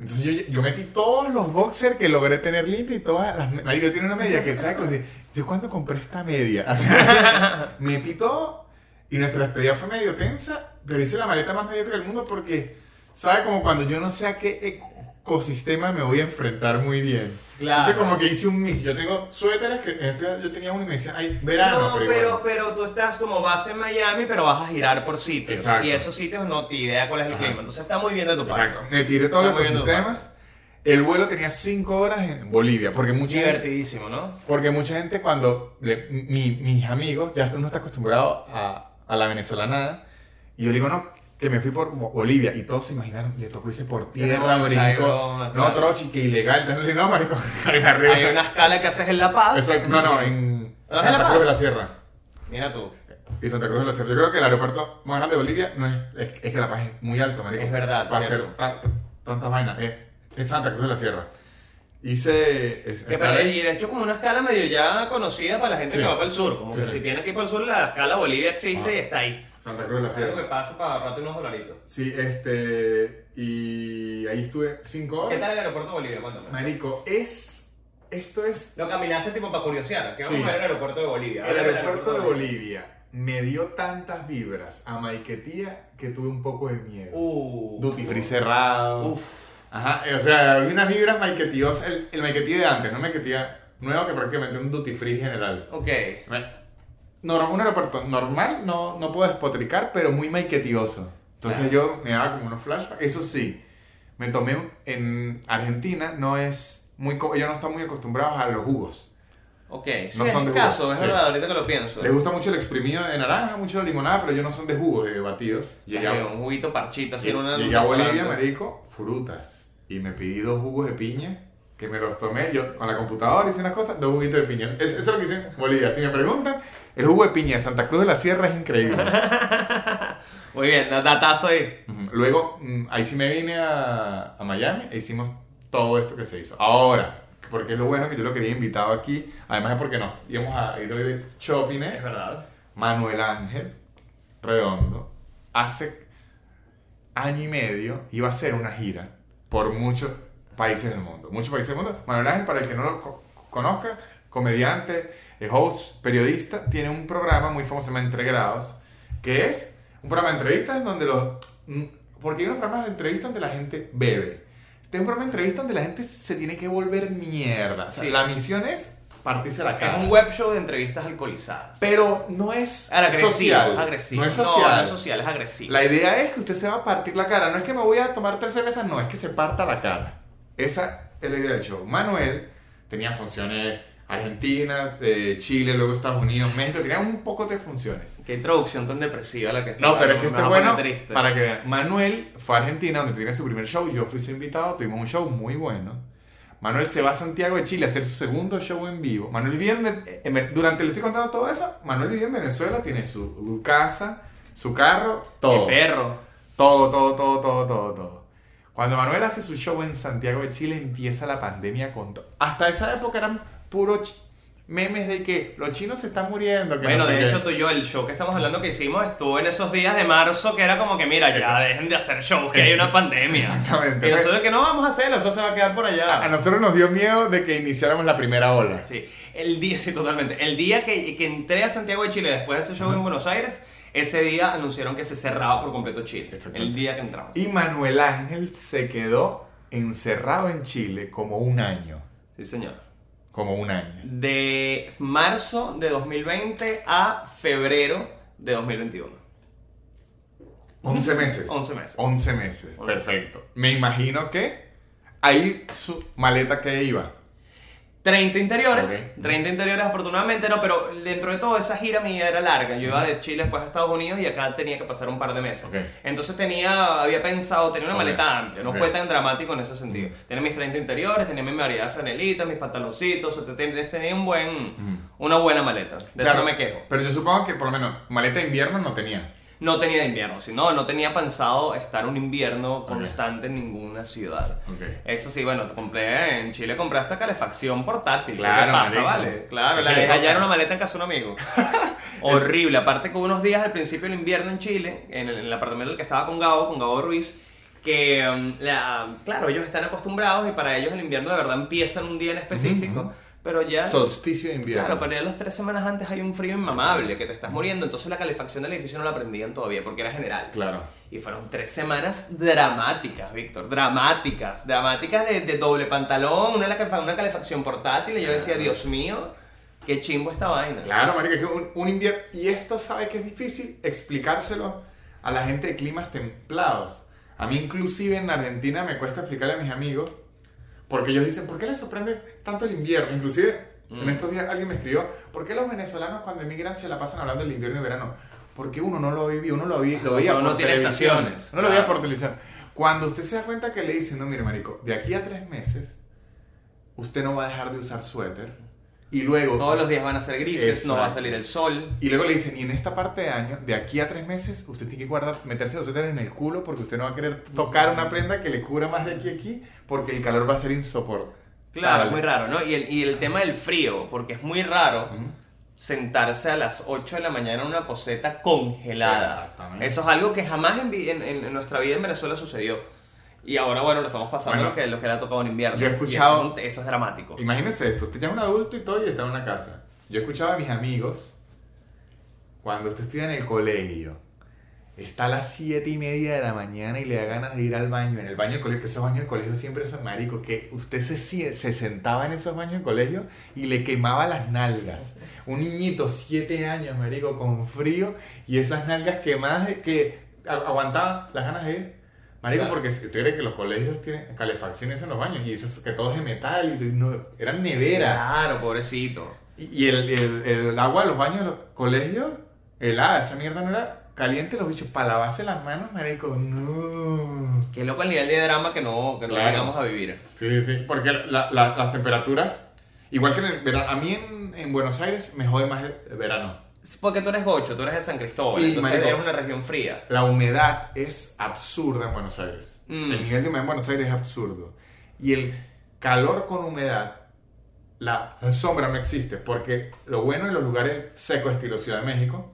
Speaker 1: entonces yo, yo metí todos los boxers que logré tener limpios y todas las... Marico, yo tenía una media que. Cuando- Yo cuando compré esta media, metí todo y nuestra despedida fue medio tensa, pero hice la maleta más mediocre del mundo porque, ¿sabes? Como cuando yo no sé a qué ecosistema me voy a enfrentar muy bien.
Speaker 2: Claro.
Speaker 1: Entonces como que hice un mix. Yo tengo suéteres que este yo tenía uno y me decían, ay, verano,
Speaker 2: no,
Speaker 1: pero,
Speaker 2: pero, pero tú estás como base en Miami, pero vas a girar por sitios.
Speaker 1: Exacto.
Speaker 2: Y esos sitios no te idea cuál es el
Speaker 1: Ajá.
Speaker 2: clima. Entonces está muy bien de tu parte.
Speaker 1: Exacto. Me tiré todos los
Speaker 2: Está
Speaker 1: ecosistemas. El vuelo tenía 5 horas en Bolivia, porque mucha gente,
Speaker 2: Divertidísimo, ¿no?
Speaker 1: porque mucha gente cuando le- mi- mis amigos ya no está acostumbrado a, a la venezolanada y yo le digo no que me fui por Bo- Bolivia y todos se imaginaron le tocó irse por tierra brinco.
Speaker 2: broma,
Speaker 1: no trochi que ilegal. Entonces no marico arriba
Speaker 2: Hay una escala que haces en La Paz.
Speaker 1: No no en
Speaker 2: ¿Ah, en La
Speaker 1: Santa? Cruz de la Sierra.
Speaker 2: Mira tú.
Speaker 1: y Santa Cruz de la Sierra. Yo creo que el aeropuerto más grande de Bolivia no es es, es que la paz es muy alto marico.
Speaker 2: Es verdad,
Speaker 1: hacer
Speaker 2: cierto.
Speaker 1: tan- tantas vainas. Es en Santa Cruz de la Sierra hice es-
Speaker 2: Que pero- y de hecho como una escala medio ya conocida para la gente
Speaker 1: Sí.
Speaker 2: que va para el sur. Como
Speaker 1: Sí,
Speaker 2: que
Speaker 1: sí.
Speaker 2: si tienes que ir para el sur, la escala Bolivia existe
Speaker 1: Ah.
Speaker 2: y está ahí.
Speaker 1: Santa Cruz de la
Speaker 2: Algo que
Speaker 1: Sierra
Speaker 2: pasa para ahorrarte unos dolaritos.
Speaker 1: Sí, este. Y ahí estuve cinco
Speaker 2: ¿Qué
Speaker 1: horas.
Speaker 2: tal el aeropuerto de Bolivia? Cuéntame.
Speaker 1: Marico, es. Esto es.
Speaker 2: Lo caminaste tipo para curiosear. Que vamos a ver el aeropuerto de Bolivia.
Speaker 1: El aeropuerto de Bolivia me dio tantas vibras a Maiquetía que tuve un poco de miedo.
Speaker 2: Uh.
Speaker 1: Duty free cerrado.
Speaker 2: Uf.
Speaker 1: Ajá, o sea, había unas vibras maiquetiosas. El, el Maiquetía de antes, no Maiquetía nuevo que prácticamente un duty free general.
Speaker 2: Ok.
Speaker 1: No, un aeropuerto normal, no, no puedo despotricar, pero muy maiquetioso. Entonces yo me daba como unos flashbacks. Eso sí, me tomé en Argentina, no es muy. co- Ellos no están muy acostumbrados a los jugos.
Speaker 2: Ok. Sí,
Speaker 1: No
Speaker 2: es
Speaker 1: son de
Speaker 2: el caso, es
Speaker 1: sí.
Speaker 2: verdad, ahorita que lo pienso.
Speaker 1: Les gusta mucho el exprimido de naranja, mucho de limonada, pero ellos no son de jugos, de batidos. Llegué a,
Speaker 2: un juguito parchito así en una.
Speaker 1: llegué a Bolivia, marico, frutas. Y me pedí dos jugos de piña, que me los tomé yo con la computadora, hice unas cosas, dos juguitos de piña. Es- eso es lo que hice en Bolivia. Si me preguntan, el jugo de piña de Santa Cruz de la Sierra es increíble.
Speaker 2: Muy bien, da- datazo ahí.
Speaker 1: Luego, mm, ahí sí me vine a, a Miami e hicimos todo esto que se hizo. Ahora, porque es lo bueno que yo lo quería invitado aquí, además es porque nos íbamos a ir hoy de shopping,
Speaker 2: Es verdad.
Speaker 1: Manuel Ángel Redondo hace año y medio iba a hacer una gira por muchos países del mundo. Muchos países del mundo. Manuel Ángel, para el que no lo co- conozca, comediante, eh, host, periodista, tiene un programa muy famoso, se llama Entre Grados, que es un programa de entrevistas en donde los... mm, Porque hay unos programas de entrevistas donde la gente bebe. Este es un programa de entrevistas donde la gente se tiene que volver mierda. O sea,
Speaker 2: Sí.
Speaker 1: la misión es partirse la cara.
Speaker 2: Es un web show de entrevistas alcoholizadas.
Speaker 1: Pero no es
Speaker 2: Agresivo,
Speaker 1: social.
Speaker 2: agresivo.
Speaker 1: No es social.
Speaker 2: No, es social, es agresivo.
Speaker 1: La idea es que usted se va a partir la cara. No es que me voy a tomar tres cervezas, no, es que se parta la cara. Esa es la idea del show. Manuel tenía funciones Argentina, eh, Chile, luego Estados Unidos, México. Tenía un poco de funciones.
Speaker 2: Qué introducción tan depresiva la que está.
Speaker 1: No, pero es que
Speaker 2: me
Speaker 1: esto es
Speaker 2: va a poner
Speaker 1: bueno para que vean. Manuel fue a Argentina, donde tiene su primer show. Yo fui su invitado, tuvimos un show muy bueno. Manuel se va a Santiago de Chile a hacer su segundo show en vivo. Manuel vivía en, en- durante le estoy contando todo eso. Manuel vivía en Venezuela, tiene su casa, su carro, todo.
Speaker 2: Qué perro.
Speaker 1: Todo, todo, todo, todo, todo, todo. Cuando Manuel hace su show en Santiago de Chile, empieza la pandemia con todo. Hasta esa época eran puros ch- memes de que los chinos se están muriendo. Que
Speaker 2: Bueno,
Speaker 1: no sé
Speaker 2: de
Speaker 1: qué.
Speaker 2: hecho tú y yo, el show que estamos hablando que hicimos estuvo en esos días de marzo que era como que, mira, ya dejen de hacer shows, que hay una pandemia.
Speaker 1: Exactamente.
Speaker 2: Y nosotros que no vamos a hacerlo, eso se va a quedar por allá.
Speaker 1: A nosotros nos dio miedo de que iniciáramos la primera ola.
Speaker 2: Sí, el día, sí, totalmente. El día que, que entré a Santiago de Chile después de ese show en Buenos Aires, ese día anunciaron que se cerraba por completo Chile. El día que entramos.
Speaker 1: Y Manuel Ángel se quedó encerrado en Chile como un año.
Speaker 2: Sí, señor.
Speaker 1: Como un año.
Speaker 2: De marzo de 2020 a febrero de 2021.
Speaker 1: 11 meses.
Speaker 2: 11 meses.
Speaker 1: 11 meses. Perfecto. Me imagino que ahí su maleta que iba.
Speaker 2: 30 interiores,
Speaker 1: Ok.
Speaker 2: 30 interiores afortunadamente no, pero dentro de todo esa gira mía era larga. Yo iba de Chile después a Estados Unidos y acá tenía que pasar un par de meses.
Speaker 1: Ok.
Speaker 2: Entonces tenía, había pensado, tenía una
Speaker 1: Ok.
Speaker 2: maleta amplia, no fue tan dramático en ese sentido. Tenía mis 30 interiores, tenía mi variedad de franelitas, mis pantaloncitos, o sea, ten- tenía un buen, una buena maleta. De eso
Speaker 1: Claro,
Speaker 2: no me quejo.
Speaker 1: Pero yo supongo que por lo menos maleta de invierno no tenía.
Speaker 2: No tenía invierno, sino no tenía pensado estar un invierno constante en ninguna ciudad.
Speaker 1: Ok.
Speaker 2: Eso sí, bueno, te compré en Chile compré hasta calefacción portátil.
Speaker 1: Claro,
Speaker 2: ¿Qué pasa,
Speaker 1: marico.
Speaker 2: vale? Claro,
Speaker 1: Es
Speaker 2: la dejé allá en una maleta en casa de un amigo. Horrible. Aparte que hubo unos días al principio del invierno en Chile, en el, en el apartamento en el que estaba con Gabo, con Gabo Ruiz, que, um, la- claro, ellos están acostumbrados y para ellos el invierno de verdad empieza en un día en específico. Pero ya...
Speaker 1: Solsticio de invierno.
Speaker 2: Claro, pero ya las tres semanas antes hay un frío inmamable, que te estás muriendo, entonces la calefacción del edificio no la prendían todavía porque era general.
Speaker 1: Claro.
Speaker 2: Y fueron tres semanas dramáticas, Víctor, dramáticas, dramáticas de, de doble pantalón, una, una calefacción portátil, y yo decía, Dios mío, qué chimbo esta vaina.
Speaker 1: Claro, marico, es que un, un invierno... Y esto sabe que es difícil explicárselo a la gente de climas templados. A mí inclusive en Argentina me cuesta explicarle a mis amigos, porque ellos dicen, ¿por qué les sorprende tanto el invierno? Inclusive en
Speaker 2: Mm.
Speaker 1: estos días alguien me escribió, ¿por qué los venezolanos cuando emigran se la pasan hablando del invierno y verano? Porque uno no lo vivía, uno lo, vi- lo veía por
Speaker 2: tiene
Speaker 1: televisión.
Speaker 2: estaciones,
Speaker 1: Uno lo veía
Speaker 2: claro.
Speaker 1: por televisión. Cuando usted se da cuenta que le dicen, no, mire, marico, de aquí a tres meses, usted no va a dejar de usar suéter. Y luego...
Speaker 2: Todos los días van a ser grises, no va a salir el sol.
Speaker 1: Y luego le dicen, y en esta parte de año, de aquí a tres meses, usted tiene que guardar, meterse los suéteres en el culo porque usted no va a querer tocar una prenda que le cubra más de aquí a aquí porque el calor va a ser insoportable.
Speaker 2: Claro, muy raro, ¿no? Y el, y el tema del frío, porque es muy raro sentarse a las 8 de la mañana en una poseta congelada.
Speaker 1: Exactamente.
Speaker 2: Eso es algo que jamás en- en nuestra vida en Venezuela sucedió. Y ahora, bueno, lo estamos pasando
Speaker 1: Bueno,
Speaker 2: lo, que, lo que le ha tocado en invierno.
Speaker 1: yo he escuchado-
Speaker 2: Eso, es eso es dramático.
Speaker 1: Imagínense esto, usted ya es un adulto y todo y está en una casa. Yo escuchaba a mis amigos, cuando usted estudia en el colegio, está a las siete y media de la mañana y le da ganas de ir al baño, en el baño del colegio, que esos baños del colegio siempre son maricos, que usted se, se sentaba en esos baños del colegio y le quemaba las nalgas. Un niñito, siete años, marico, con frío y esas nalgas quemadas que aguantaban las ganas de ir. Marico,
Speaker 2: Claro.
Speaker 1: porque si usted cree que los colegios tienen calefacciones en los baños y esas que todo es de metal y no- eran neveras.
Speaker 2: Claro, pobrecito.
Speaker 1: Y y el, el, el agua de los baños de los colegios, helada, esa mierda no era caliente, los bichos, para lavarse las manos, marico, no.
Speaker 2: Qué loco el nivel de drama que no, que no
Speaker 1: Claro.
Speaker 2: llegamos a vivir.
Speaker 1: Sí, sí, porque la- la- las temperaturas, igual que en el verano, a mí en, en Buenos Aires me jode más el verano.
Speaker 2: Porque tú eres gocho, tú eres de San Cristóbal,
Speaker 1: Y,
Speaker 2: entonces
Speaker 1: marico,
Speaker 2: eres una región fría.
Speaker 1: La humedad es absurda en Buenos Aires.
Speaker 2: Mm.
Speaker 1: El nivel de humedad en Buenos Aires es absurdo. Y el calor con humedad la sombra no existe, porque lo bueno en los lugares secos, estilo Ciudad de México,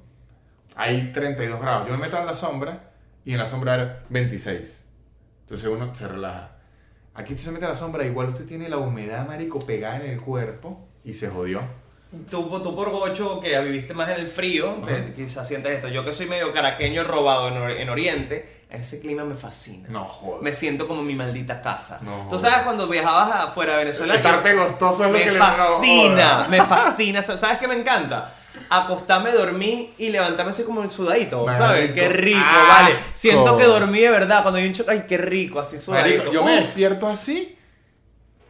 Speaker 1: hay 32 grados. Yo me meto en la sombra y en la sombra hay 26. Entonces uno se relaja. Aquí usted se mete a la sombra, igual usted tiene la humedad, marico, pegada en el cuerpo y se jodió.
Speaker 2: Tú, tú por gocho que viviste más en el frío, te-
Speaker 1: Ajá.
Speaker 2: quizás sientes esto. Yo que soy medio caraqueño robado en, or- en Oriente, ese clima me fascina.
Speaker 1: No jodas.
Speaker 2: Me siento como en mi maldita casa.
Speaker 1: No
Speaker 2: Tú sabes cuando viajabas afuera de Venezuela.
Speaker 1: Estar pegostoso es lo
Speaker 2: me
Speaker 1: que le
Speaker 2: fascina,
Speaker 1: no jodas.
Speaker 2: me fascina. ¿Sabes qué me encanta? Acostarme, dormir y levantarme así como el sudadito,
Speaker 1: Marico,
Speaker 2: ¿sabes? Qué rico,
Speaker 1: asco.
Speaker 2: vale. Siento que dormí de verdad. Cuando hay un choque, ay, qué rico, así sudadito.
Speaker 1: Marico, yo me despierto así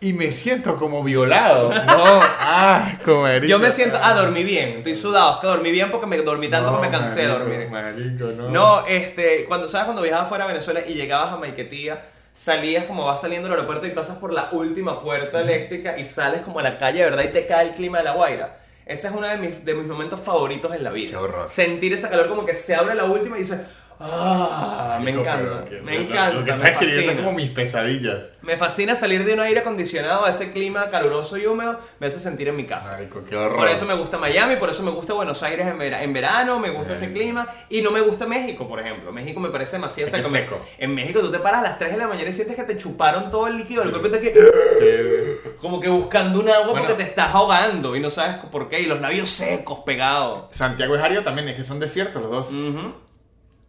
Speaker 1: y me siento como violado. No, asco, marico.
Speaker 2: Yo me siento, ah, dormí bien, estoy sudado, es que dormí bien porque me dormí tanto
Speaker 1: No,
Speaker 2: que me cansé de dormir.
Speaker 1: Marico, no.
Speaker 2: No, este, cuando sabes cuando viajabas fuera de Venezuela y llegabas a Maiquetía, salías como vas saliendo del aeropuerto y pasas por la última puerta eléctrica y sales como a la calle, ¿verdad? Y te cae el clima de la Guaira. Ese es uno de mis, de mis momentos favoritos en la vida.
Speaker 1: Qué horror.
Speaker 2: Sentir ese calor como que se abre la última y dices, ah, me encanta,
Speaker 1: que-
Speaker 2: me
Speaker 1: lo-
Speaker 2: encanta,
Speaker 1: Lo que estás escribiendo es como mis pesadillas.
Speaker 2: Me fascina salir de un aire acondicionado a ese clima caluroso y húmedo, me hace sentir en mi casa.
Speaker 1: Marico, qué horror.
Speaker 2: Por eso me gusta Miami, por eso me gusta Buenos Aires en, vera- en verano, me gusta ese
Speaker 1: Bien.
Speaker 2: clima y no me gusta México, por ejemplo. México me parece demasiado seco.
Speaker 1: seco.
Speaker 2: En México tú te paras a las 3 de la mañana y sientes que te chuparon todo el líquido del cuerpo y te que
Speaker 1: Sí.
Speaker 2: como que buscando un agua
Speaker 1: Bueno.
Speaker 2: porque te estás ahogando y no sabes por qué y los labios secos pegados.
Speaker 1: Santiago y Jario también, es que son desiertos los dos.
Speaker 2: Ujú.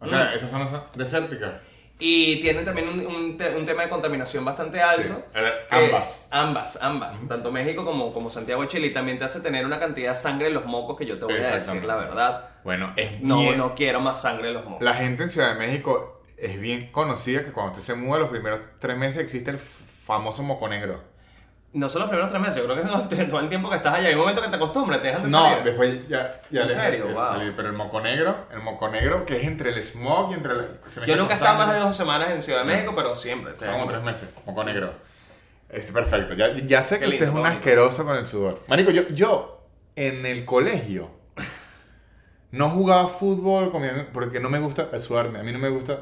Speaker 1: O sea, esas zonas son desérticas.
Speaker 2: Y tienen también un, un te- un tema de contaminación bastante alto.
Speaker 1: Sí, eh,
Speaker 2: que-
Speaker 1: ambas.
Speaker 2: Ambas, ambas. Tanto México como, como Santiago de Chile. Y también te hace tener una cantidad de sangre en los mocos que yo te voy a decir
Speaker 1: Exactamente.
Speaker 2: la verdad.
Speaker 1: Bueno, es
Speaker 2: No,
Speaker 1: bien-
Speaker 2: no quiero más sangre en los mocos.
Speaker 1: La gente en Ciudad de México es bien conocida que cuando usted se muda los primeros tres meses existe el f- famoso moco negro.
Speaker 2: No son los primeros tres meses, yo creo que no, todo el tiempo que estás allá. Hay un momento que te acostumbras, te dejan de
Speaker 1: No,
Speaker 2: salir.
Speaker 1: después ya, ya
Speaker 2: ¿En serio?
Speaker 1: de
Speaker 2: Wow.
Speaker 1: salir. Pero el moco negro, el moco negro que es entre el smog y entre se mezcla
Speaker 2: Yo nunca he estado más de dos semanas en Ciudad de México, pero siempre.
Speaker 1: Son como tres meses, moco negro. Este, perfecto. Ya, ya sé que usted es
Speaker 2: lindo,
Speaker 1: un
Speaker 2: bonito.
Speaker 1: asqueroso con el sudor. Marico, yo, yo en el colegio no jugaba fútbol con mi amigo porque no me gusta sudarme. A mí no me gusta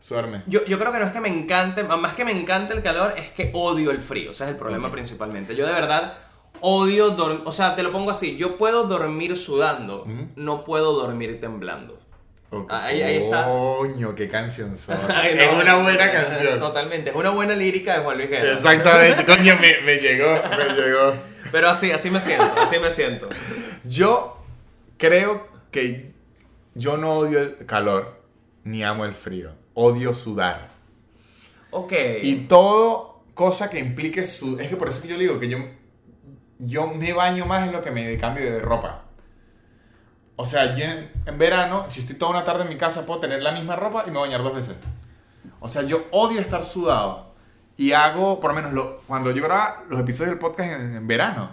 Speaker 1: sudarme.
Speaker 2: Yo, yo creo que no es que me encante, más que me encante el calor, es que odio el frío. O sea, es el problema principalmente. Yo de verdad odio dormir. O sea, te lo pongo así: yo puedo dormir sudando, no puedo dormir temblando.
Speaker 1: Ok.
Speaker 2: Ahí- ahí está.
Speaker 1: Coño, qué canción son.
Speaker 2: Ay,
Speaker 1: es una buena canción.
Speaker 2: Totalmente. Es una buena lírica de Juan Luis Guerra.
Speaker 1: Exactamente, coño, me, me llegó, me llegó.
Speaker 2: Pero así, así me siento, así me siento.
Speaker 1: Yo creo que yo no odio el calor ni amo el frío. Odio sudar.
Speaker 2: Ok.
Speaker 1: Y todo cosa que implique sudar. Es que por eso que yo le digo que yo, yo me baño más en lo que me cambio de ropa. O sea, yo en, en verano, si estoy toda una tarde en mi casa, puedo tener la misma ropa y me bañar dos veces. O sea, yo odio estar sudado. Y hago, por lo menos, lo- cuando yo grababa los episodios del podcast en, en verano,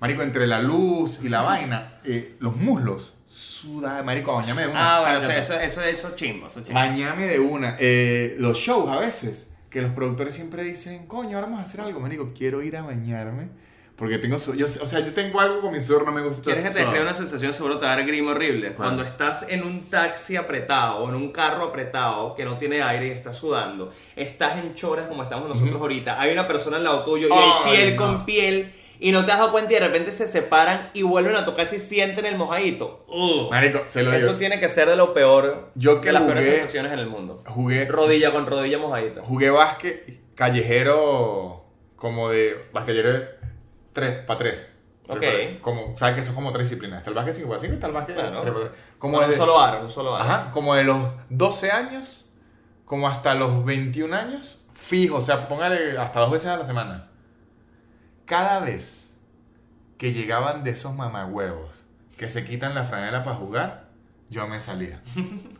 Speaker 1: Marico, entre la luz y la vaina, eh, los muslos, suda, Marico, bañame de una.
Speaker 2: Ah, bueno, o sea, eso, eso, eso es chimbo, eso es chimbo.
Speaker 1: Bañame de una. Eh, los shows a veces, que los productores siempre dicen, coño, ahora vamos a hacer algo. Marico, quiero ir a bañarme. Porque tengo su- yo, O sea, yo tengo algo con mi sudor, no me gusta.
Speaker 2: ¿Quieres que te describa una sensación? Seguro te va a dar grima horrible. Cuando estás en un taxi apretado o en un carro apretado que no tiene aire y estás sudando, estás en choras como estamos nosotros
Speaker 1: Ujú.
Speaker 2: ahorita, hay una persona al lado tuyo y
Speaker 1: Ay,
Speaker 2: hay piel
Speaker 1: no.
Speaker 2: con piel y no te has dado cuenta y de repente se separan y vuelven a tocar y sienten el mojadito. Ugh.
Speaker 1: Marico, se lo digo.
Speaker 2: Eso tiene que ser de lo peor,
Speaker 1: Yo que
Speaker 2: de las peores
Speaker 1: jugué-
Speaker 2: sensaciones en el mundo.
Speaker 1: Jugué,
Speaker 2: Rodilla con rodilla mojadita.
Speaker 1: jugué básquet callejero como de basquetero de 3 para 3.
Speaker 2: Ok.
Speaker 1: Como, ¿Sabes que eso es como tres disciplinas? Está el básquet 5 para 5 y está el básquet
Speaker 2: Claro.
Speaker 1: 3 para 3. Como
Speaker 2: un
Speaker 1: de-
Speaker 2: solo aro, un solo aro.
Speaker 1: Ajá, como de los 12 años, como hasta los 21 años, fijo, o sea, póngale hasta dos veces a la semana. Cada vez que llegaban de esos mamagüevos que se quitan la franela para jugar, yo me salía.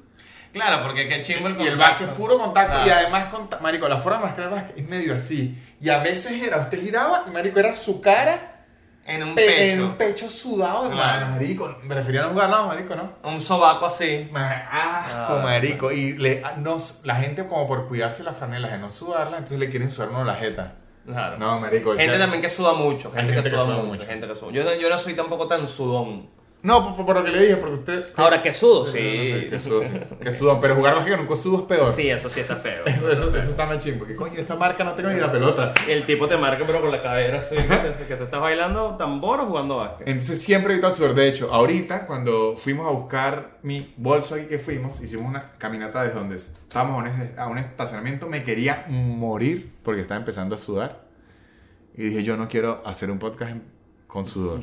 Speaker 2: Claro, porque qué chimbo el
Speaker 1: Y el
Speaker 2: contacto.
Speaker 1: básquet es puro contacto
Speaker 2: Claro.
Speaker 1: y además, conta- marico, la forma de marcar el básquet es medio así. Y a veces era, usted giraba y marico era su cara
Speaker 2: En un
Speaker 1: pe-
Speaker 2: pecho.
Speaker 1: en un pecho sudado
Speaker 2: Claro.
Speaker 1: marico. Preferían no jugar, no, marico, no.
Speaker 2: Un sobaco así.
Speaker 1: Asco,
Speaker 2: Ah,
Speaker 1: marico. Y le, a- nos, la gente, como por cuidarse las franelas de no sudarla, entonces le quieren sudar uno la jeta.
Speaker 2: Claro.
Speaker 1: No, marico.
Speaker 2: Gente también que suda mucho. Gente, que, suda mucho.
Speaker 1: mucho.
Speaker 2: Gente que suda. Yo, no- yo no soy tampoco tan sudón.
Speaker 1: No, por, por lo que le dije, porque usted...
Speaker 2: Ahora, que sudo,
Speaker 1: Sí,
Speaker 2: sí.
Speaker 1: Que sudo, sí. Que sudo, pero jugar básquet con un sudo es peor.
Speaker 2: Sí, eso sí está feo.
Speaker 1: Eso, eso, eso está más chimbo. Que coño, esta marca no tengo ni la pelota.
Speaker 2: El tipo te marca, pero con la cadera, así. Que, te- que tú estás bailando tambor o jugando básquet.
Speaker 1: Entonces siempre he evitado sudor. De hecho, ahorita cuando fuimos a buscar mi bolso aquí que fuimos, hicimos una caminata desde donde estábamos a un, a un estacionamiento, me quería morir porque estaba empezando a sudar. Y dije, yo no quiero hacer un podcast con sudor.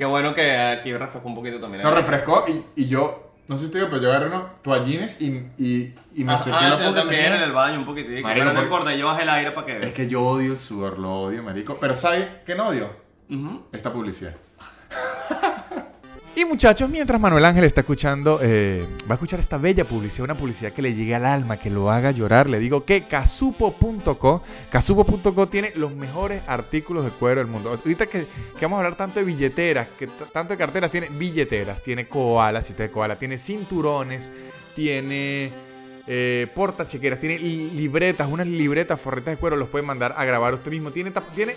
Speaker 2: Qué bueno que aquí refrescó un poquito también.
Speaker 1: Nos refrescó y, y yo, no sé si te digo, pero yo agarré unos toallines y, y, y me sequé
Speaker 2: ah,
Speaker 1: la
Speaker 2: yo también
Speaker 1: tenía-
Speaker 2: en el baño un poquitico.
Speaker 1: Marico,
Speaker 2: pero no
Speaker 1: porque-
Speaker 2: importa, llevas el aire para que
Speaker 1: Es
Speaker 2: veas.
Speaker 1: que yo odio el sudor, lo odio, marico. Pero ¿sabes qué no odio?
Speaker 2: Ujú.
Speaker 1: Esta publicidad. Y muchachos, mientras Manuel Ángel está escuchando, eh, va a escuchar esta bella publicidad, una publicidad que le llegue al alma, que lo haga llorar, le digo que casupo.co, casupo.co tiene los mejores artículos de cuero del mundo. Ahorita que, vamos a hablar tanto de billeteras, que tanto de carteras, tiene billeteras, tiene koalas, si usted koala, tiene cinturones, tiene eh, portachequeras, tiene li- libretas, unas libretas, forretas de cuero, los puede mandar a grabar usted mismo. Tiene, tiene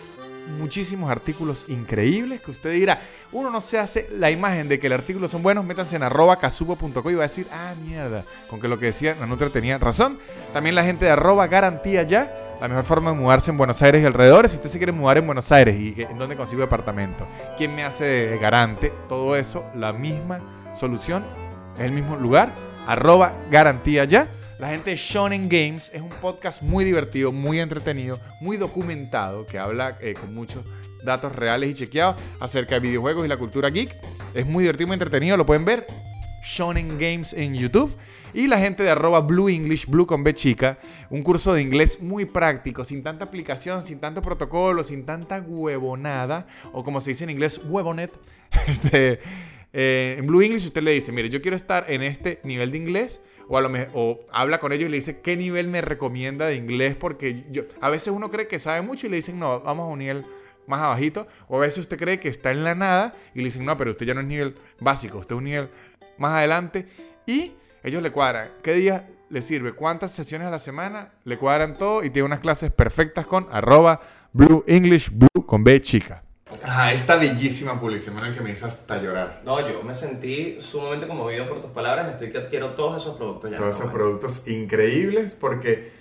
Speaker 1: muchísimos artículos increíbles que usted dirá, uno no se hace la imagen de que el artículo son buenos, métanse en arroba casupo.co y va a decir, ah, mierda, con que lo que decía Nanutra tenía razón. También la gente de arroba garantía ya, la mejor forma de mudarse en Buenos Aires y alrededores. Si usted se quiere mudar en Buenos Aires y en dónde consigo departamento, ¿quién me hace de garante? Todo eso, la misma solución, el mismo lugar, arroba garantía ya. La gente de Shonen Games es un podcast muy divertido, muy entretenido, muy documentado, que habla eh, con muchos datos reales y chequeados acerca de videojuegos y la cultura geek. Es muy divertido, muy entretenido, lo pueden ver. Shonen Games en YouTube. Y la gente de arroba Blue English, Blue con B chica, un curso de inglés muy práctico, sin tanta aplicación, sin tanto protocolo, sin tanta huevonada, o como se dice en inglés, huevonet. Este, eh, en Blue English usted le dice, mire, yo quiero estar en este nivel de inglés, o, habla con ellos y le dice qué nivel me recomienda de inglés, porque a veces uno cree que sabe mucho y le dicen, no, vamos a un nivel más abajito, o a veces usted cree que está en la nada y le dicen, no, pero usted ya no es nivel básico, usted es un nivel más adelante, y ellos le cuadran. Qué día le sirve, cuántas sesiones a la semana, le cuadran todo y tiene unas clases perfectas con arroba Blue English Blue con B chica. Ah, esta bellísima publicidad, que me hizo hasta llorar.
Speaker 2: No, yo me sentí sumamente conmovido por tus palabras. Estoy que adquiero todos esos productos ya.
Speaker 1: Todos
Speaker 2: no,
Speaker 1: esos
Speaker 2: bueno.
Speaker 1: productos increíbles porque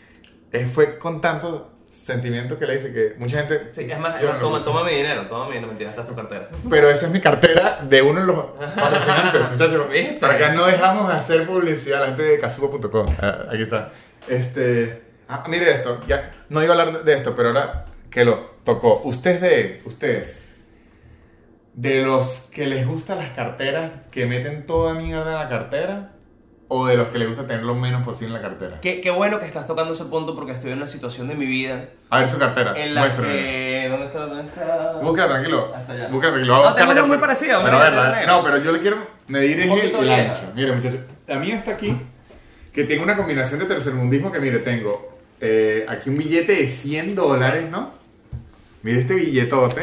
Speaker 1: eh, fue con tanto sentimiento que le dice que mucha gente...
Speaker 2: Sí,
Speaker 1: Yo
Speaker 2: es más,
Speaker 1: no
Speaker 2: toma, toma mi dinero, toma mi dinero, mentira, esta es tu cartera.
Speaker 1: Pero esa es mi cartera de uno de los patrocinantes, muchachos. Para acá no dejamos de hacer publicidad, la gente de casupo.com. Ah, aquí está. Este. Ah, mire esto, ya no iba a hablar de esto, pero ahora que lo tocó. Usted es de. Ustedes. De los que les gustan las carteras que meten toda mierda en la cartera. O de los que les gusta tener lo menos posible en la cartera.
Speaker 2: Qué, qué bueno que estás tocando ese punto porque estoy en una situación de mi vida
Speaker 1: A ver su cartera.
Speaker 2: en la que... ¿Dónde está? ¿Dónde está?
Speaker 1: Búscala tranquilo.
Speaker 2: Hasta allá.
Speaker 1: Búscala tranquilo. Vamos a
Speaker 2: No, tengo una muy parecida,
Speaker 1: Pero a ver. No, pero yo le quiero medir el, el ancho. Mire, muchachos. A mí está aquí que tiene una combinación de tercermundismo que, mire, tengo eh, aquí un billete de 100 dólares, ¿no? Mire este billetote.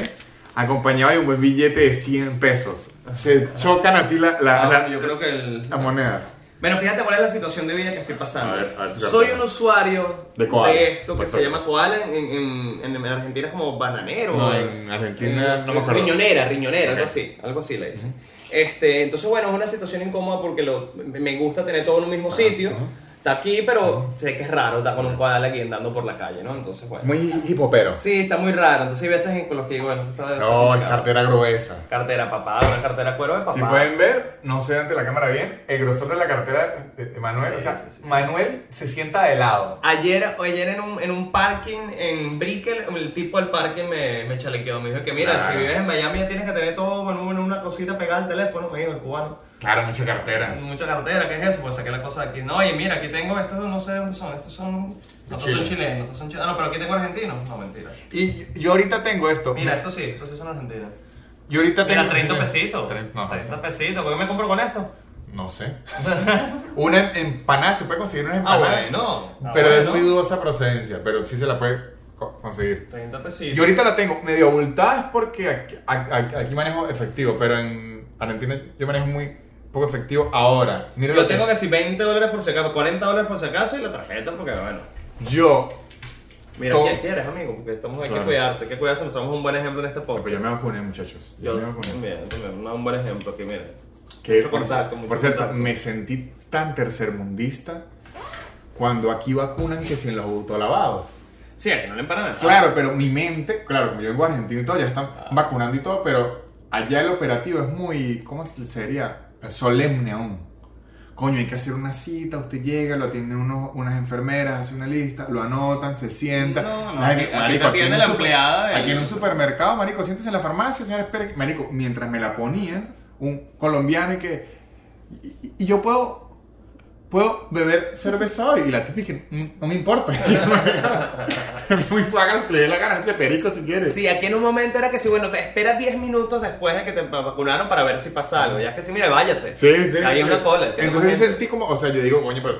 Speaker 1: Acompañado de un buen billete de 100 pesos. Se chocan así la- la-
Speaker 2: Ah,
Speaker 1: la-
Speaker 2: yo creo que el...
Speaker 1: las monedas.
Speaker 2: Bueno, fíjate cuál es la situación de vida que estoy pasando.
Speaker 1: A ver, a ver si
Speaker 2: Soy un usuario
Speaker 1: De koala.
Speaker 2: esto que
Speaker 1: Pues,
Speaker 2: se llama koala en, en, en, en Argentina es como bananero.
Speaker 1: No, en Argentina no me acuerdo.
Speaker 2: Riñonera, riñonera, algo
Speaker 1: Ok.
Speaker 2: así, algo así le dicen. Este, entonces bueno, es una situación incómoda porque lo, me gusta tener todo en un mismo sitio. Está aquí, pero sé que es raro estar con un koala aquí andando por la calle, ¿no? Entonces bueno.
Speaker 1: Muy hipopero.
Speaker 2: Sí, está muy raro. Entonces hay veces en con los que digo, bueno, esto está, está
Speaker 1: No, cartera gruesa.
Speaker 2: Cartera papá, una cartera cuero de papá.
Speaker 1: Si pueden ver, no sé ante la cámara bien, el grosor de la cartera de, de Manuel.
Speaker 2: Sí,
Speaker 1: o sea,
Speaker 2: sí, sí.
Speaker 1: Manuel se sienta de lado.
Speaker 2: Ayer, ayer en, un, en un parking en Brickell, el tipo del parking me, me chalequeó. Me dijo que mira,
Speaker 1: Claro.
Speaker 2: si vives en Miami ya tienes que tener todo en una cosita pegada al teléfono, me dijo el cubano.
Speaker 1: Claro, mucha cartera.
Speaker 2: Mucha cartera, ¿qué es eso? Pues saqué la cosa de aquí. No, oye, mira, aquí tengo estos, no sé dónde son. Estos son. Estos
Speaker 1: Chile.
Speaker 2: son chilenos, estos son chilenos. No, pero aquí tengo argentinos. No, mentira.
Speaker 1: Y yo ahorita tengo esto.
Speaker 2: Mira, estos sí, estos sí son argentinos.
Speaker 1: Yo ahorita tengo.
Speaker 2: Mira, 30 pesitos.
Speaker 1: Tre- No,
Speaker 2: 30 pesitos. ¿Por qué me compro con esto?
Speaker 1: no sé. Una empanada, se puede conseguir unas
Speaker 2: Ah,
Speaker 1: empanadas.
Speaker 2: bueno. Ah,
Speaker 1: pero
Speaker 2: bueno.
Speaker 1: es muy dudosa procedencia, pero sí se la puede co- conseguir.
Speaker 2: 30 pesitos.
Speaker 1: Yo ahorita la tengo medio abultada es porque aquí, aquí- aquí manejo efectivo, pero en Argentina yo manejo muy poco efectivo ahora. Mira
Speaker 2: Yo tengo que si 20 dólares por si acaso, 40 dólares por si acaso y la tarjeta porque bueno.
Speaker 1: Yo
Speaker 2: Mira,
Speaker 1: todo-
Speaker 2: ¿qué quieres, amigo? Porque estamos, hay
Speaker 1: Claro.
Speaker 2: que cuidarse, hay que cuidarse. Nos un buen ejemplo en este
Speaker 1: Pero
Speaker 2: podcast.
Speaker 1: yo me vacuné, muchachos. Yo,
Speaker 2: Yo
Speaker 1: me vacuné.
Speaker 2: también, también, un buen ejemplo aquí, mira.
Speaker 1: Que,
Speaker 2: Mucho
Speaker 1: por,
Speaker 2: contacto, mucho
Speaker 1: por cierto,
Speaker 2: contacto.
Speaker 1: me sentí tan tercermundista cuando aquí vacunan que sin los autolavados.
Speaker 2: Sí, aquí no le empanan el
Speaker 1: Claro, pero mi mente, claro, como yo vengo a Argentina y todo, ya están
Speaker 2: Ah.
Speaker 1: vacunando y todo, pero allá el operativo es muy, ¿cómo se- sería? Solemne aún. Coño, hay que hacer una cita, usted llega, lo atienden unos, unas enfermeras, hace una lista, lo anotan, se sienta.
Speaker 2: No, no,
Speaker 1: Marico, marico, aquí en
Speaker 2: la
Speaker 1: super-
Speaker 2: empleada del-
Speaker 1: Aquí en un supermercado, marico, siéntese en la farmacia, señor, espere. Marico, mientras me la ponían, un colombiano y que... Y, y yo puedo... Puedo beber cerveza hoy y la típica, "Mm, no me importa. Muy que le dé la gana, ese perico si quieres.
Speaker 2: Sí, aquí en un momento era que sí, bueno, espera 10 minutos después de que te vacunaron para ver si pasa algo. Ya es que sí, mira, váyase.
Speaker 1: Sí, sí.
Speaker 2: Hay
Speaker 1: sí.
Speaker 2: una cola.
Speaker 1: Entonces sentí como, o sea, yo digo, coño, pero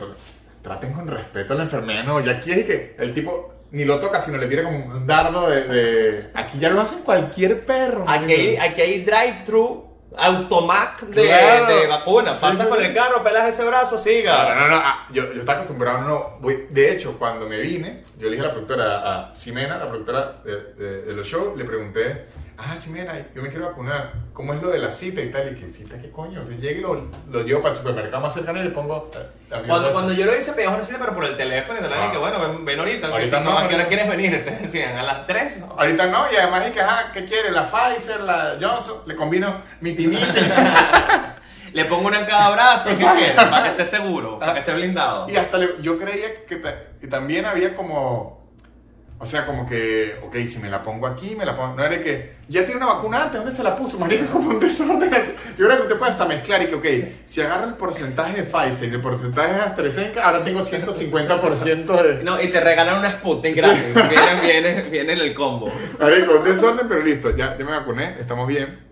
Speaker 1: traten con respeto a la enfermedad. No, ya aquí es que el tipo ni lo toca, sino le tira como un dardo de. de- Aquí ya lo hacen cualquier perro.
Speaker 2: Aquí hay, aquí hay drive-thru, automac de,
Speaker 1: Claro.
Speaker 2: de vacuna. Pasa
Speaker 1: sí,
Speaker 2: con el carro, pelas ese brazo, siga.
Speaker 1: No, no, no, ah, yo, yo estaba acostumbrado, no, voy, de hecho, cuando me vine, yo le dije a la productora, a Ximena, la productora de, de- de los shows, le pregunté, ah, Ximena, yo me quiero vacunar, ¿cómo es lo de la cita y tal? Y que cita, ¿qué coño? Yo llego y lo, lo llevo para el supermercado más cercano y le pongo... eh, a
Speaker 2: Cuando, cuando yo lo hice, pedíamos una cita, pero por el teléfono y tal,
Speaker 1: Ah.
Speaker 2: y que bueno, ven, ven ahorita.
Speaker 1: Ahorita
Speaker 2: que si
Speaker 1: no,
Speaker 2: ¿A qué hora quieres venir? Te decían, a las 3.
Speaker 1: Ahorita no, y además es que, ajá, ¿qué quiere? La Pfizer, la Johnson, le combino mi timite.
Speaker 2: Le pongo una en cada brazo, si quieres, para que esté seguro, para que esté blindado.
Speaker 1: y hasta le- yo creía que, que también había como, o sea, como que, ok, si me la pongo aquí, me la pongo, no era que, ya tiene una vacuna antes, ¿dónde se la puso? Marico, es como un desorden. Yo creo que usted puede hasta mezclar y que, ok, si agarra el porcentaje de Pfizer y el porcentaje de AstraZeneca, ahora tengo 150% de...
Speaker 2: No, y te regalan una Sputnik gratis. Viene, viene, viene en el combo.
Speaker 1: Marico, un desorden, pero listo, ya, ya me vacuné, estamos bien.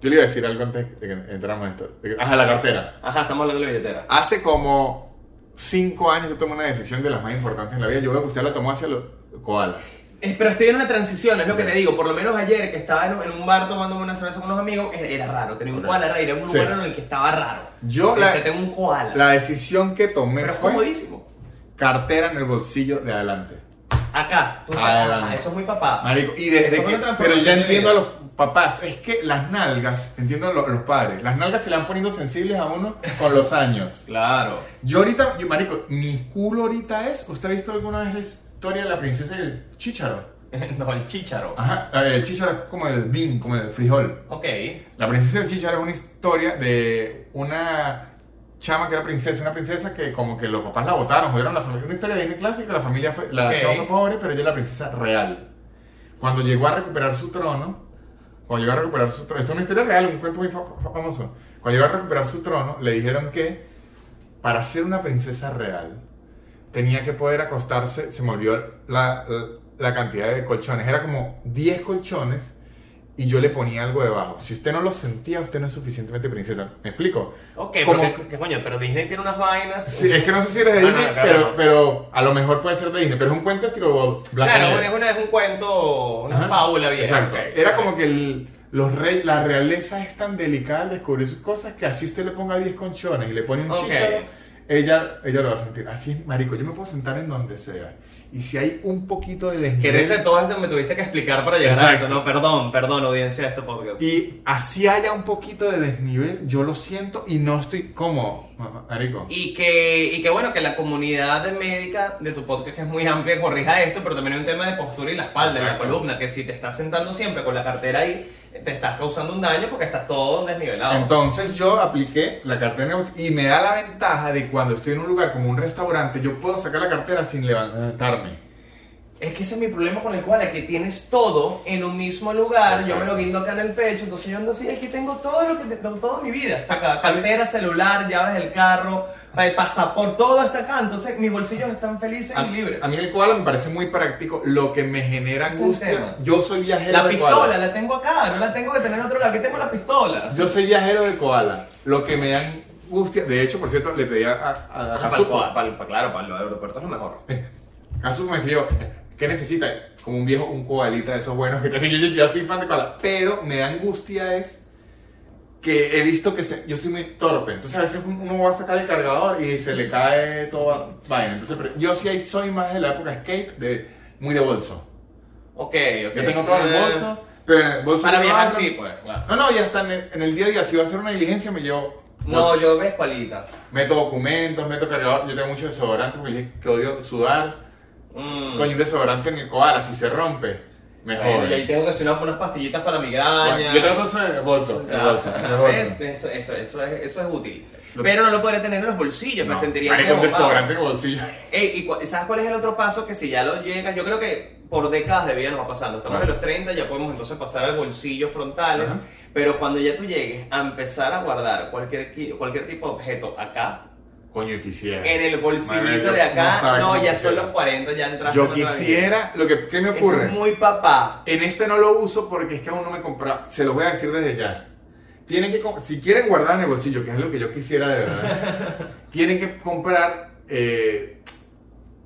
Speaker 1: Yo le iba a decir algo antes de que entramos en esto. Ajá, la cartera.
Speaker 2: Ajá, estamos hablando de la billetera.
Speaker 1: Hace como cinco años yo tomé una decisión de las más importantes en la vida. Yo creo que usted la tomó hacia los koalas.
Speaker 2: Eh, Pero estoy en una transición, es lo que te digo. Por lo menos ayer que estaba en, un- en un bar tomándome una cerveza con unos amigos, eh, era raro. Tenía un koala raro, era un
Speaker 1: Sí.
Speaker 2: lugar en el que estaba raro.
Speaker 1: Yo la-
Speaker 2: tengo un koala.
Speaker 1: La decisión que tomé
Speaker 2: pero es
Speaker 1: fue
Speaker 2: comodísimo.
Speaker 1: cartera en el bolsillo de adelante.
Speaker 2: Acá. tú-
Speaker 1: Adelante.
Speaker 2: ah, eso es muy papá.
Speaker 1: Marico, y desde
Speaker 2: fue
Speaker 1: que,
Speaker 2: una
Speaker 1: pero
Speaker 2: transformación
Speaker 1: ya
Speaker 2: de
Speaker 1: entiendo a
Speaker 2: vida.
Speaker 1: los papás, es que las nalgas, entiendo a lo- los padres, las nalgas se le van poniendo sensibles a uno con los años.
Speaker 2: Claro.
Speaker 1: Yo ahorita, yo, marico, mi culo ahorita es, ¿usted ha visto alguna vez historia de la princesa y el chícharo?
Speaker 2: No, el chícharo.
Speaker 1: Ajá, el chícharo es como el bean, como el frijol.
Speaker 2: Ok.
Speaker 1: La princesa del Chícharo es una historia de una chama que era princesa, una princesa que como que los papás la botaron, jodieron la familia. Una historia Disney clásica, la familia fue, la
Speaker 2: Ok.
Speaker 1: chama fue pobre, pero ella es la princesa real. Cuando llegó a recuperar su trono, cuando llegó a recuperar su trono, esto es una historia real, un cuento muy fa- fa- famoso. Cuando llegó a recuperar su trono, le dijeron que para ser una princesa real tenía que poder acostarse, se me olvidó la, la, la cantidad de colchones, era como 10 colchones y yo le ponía algo debajo. Si usted no lo sentía, usted no es suficientemente princesa. ¿Me explico?
Speaker 2: Ok,
Speaker 1: Como-
Speaker 2: porque, ¿qué coño? Pero Disney tiene unas vainas.
Speaker 1: Sí, es que no sé si eres de
Speaker 2: no,
Speaker 1: Disney,
Speaker 2: claro,
Speaker 1: pero,
Speaker 2: no.
Speaker 1: pero a lo mejor puede ser de Disney. Pero es un cuento estilo
Speaker 2: Claro, es, una, es un cuento, una
Speaker 1: Ajá.
Speaker 2: fábula vieja.
Speaker 1: Exacto. Era como que el- los rey, la realeza es tan delicada al descubrir sus cosas que así usted le ponga 10 conchones y le pone un
Speaker 2: Ok.
Speaker 1: chícharo, ella, ella lo va a sentir. Así es, marico. Yo me puedo sentar en donde sea. Y si hay un poquito de
Speaker 2: Que
Speaker 1: desnivel...
Speaker 2: en ese todo esto me tuviste que explicar para llegar a
Speaker 1: Exacto.
Speaker 2: esto. No, perdón, perdón, audiencia de este podcast.
Speaker 1: Y así haya un poquito de desnivel, yo lo siento y no estoy como, marico.
Speaker 2: Y que, y que bueno, que la comunidad de médica de tu podcast que es muy amplia corrija esto, pero también hay un tema de postura y la espalda, y la
Speaker 1: Exacto.
Speaker 2: columna, que si te estás sentando siempre con la cartera ahí, te estás causando un daño porque estás todo desnivelado.
Speaker 1: Entonces yo apliqué la cartera y me da la ventaja de cuando estoy en un lugar como un restaurante, yo puedo sacar la cartera sin levantarme.
Speaker 2: Es que ese es mi problema con el cual es que tienes todo en un mismo lugar, yo
Speaker 1: Exacto.
Speaker 2: me lo guindo acá en el pecho, entonces yo ando así, aquí tengo todo lo que tengo, toda mi vida, está acá, cartera, celular, llaves del carro, el pasaporte, todo está acá, entonces mis bolsillos están felices
Speaker 1: A,
Speaker 2: y libres.
Speaker 1: a mí el koala me parece muy práctico. Lo que me genera angustia, yo soy viajero
Speaker 2: La
Speaker 1: de
Speaker 2: pistola
Speaker 1: koala.
Speaker 2: la tengo acá, no la tengo que tener en otro lado, aquí tengo la pistola.
Speaker 1: Yo soy viajero de koala. Lo que me da angustia, de hecho, por cierto, le pedí a, a, a
Speaker 2: Ah, para para para- claro, para los aeropuertos es lo mejor.
Speaker 1: Kazuko me escribió, ¿qué necesita? Como un viejo, un koalita de esos buenos que te dicen, yo, yo, yo soy fan de koala. Pero me da angustia es que he visto que se- yo soy muy torpe. Entonces a veces uno va a sacar el cargador y se le cae toda vaina. Entonces pero yo sí soy más de la época skate, de muy de bolso.
Speaker 2: Ok, ok.
Speaker 1: Yo tengo todo en el
Speaker 2: Eh,
Speaker 1: bolso, pero en el bolso
Speaker 2: Para viajar sí, pues, claro.
Speaker 1: No, no, ya está en el, en el día a día. Si voy a hacer una diligencia, me llevo.
Speaker 2: No, yo ves cualita.
Speaker 1: Meto documentos, meto cargador. Yo tengo mucho desodorante porque dije que odio sudar.
Speaker 2: Mm.
Speaker 1: Coño, un desodorante en el koala, si se rompe, mejor.
Speaker 2: Bueno, y ahí tengo que hacer unas, pastillitas para migraña.
Speaker 1: Yo tengo todo eso en el bolso. En el bolso, en el bolso.
Speaker 2: ¿ves? Eso, eso, eso, es, eso es útil. Pero no lo podré tener en los bolsillos, me
Speaker 1: No,
Speaker 2: sentiría
Speaker 1: marico,
Speaker 2: como
Speaker 1: un desodorante en el bolsillo.
Speaker 2: Ey, ¿y sabes cuál es el otro paso? Que si ya lo llegas, yo creo que por décadas de vida nos va pasando. Estamos en los 30, ya podemos entonces pasar al bolsillo frontales.
Speaker 1: Ajá.
Speaker 2: Pero cuando ya tú llegues a empezar a guardar cualquier, qui- cualquier tipo de objeto acá,
Speaker 1: Coño, quisiera.
Speaker 2: en el bolsillito de acá, no,
Speaker 1: cómo
Speaker 2: ya son los 40, ya entraste
Speaker 1: Yo quisiera. Lo que, ¿Qué me ocurre?
Speaker 2: es muy papá.
Speaker 1: En este no lo uso porque es que aún no me compra. Se los voy a decir desde ya. Tienen que, si quieren guardar en el bolsillo, que es lo que yo quisiera de verdad, tienen que comprar eh,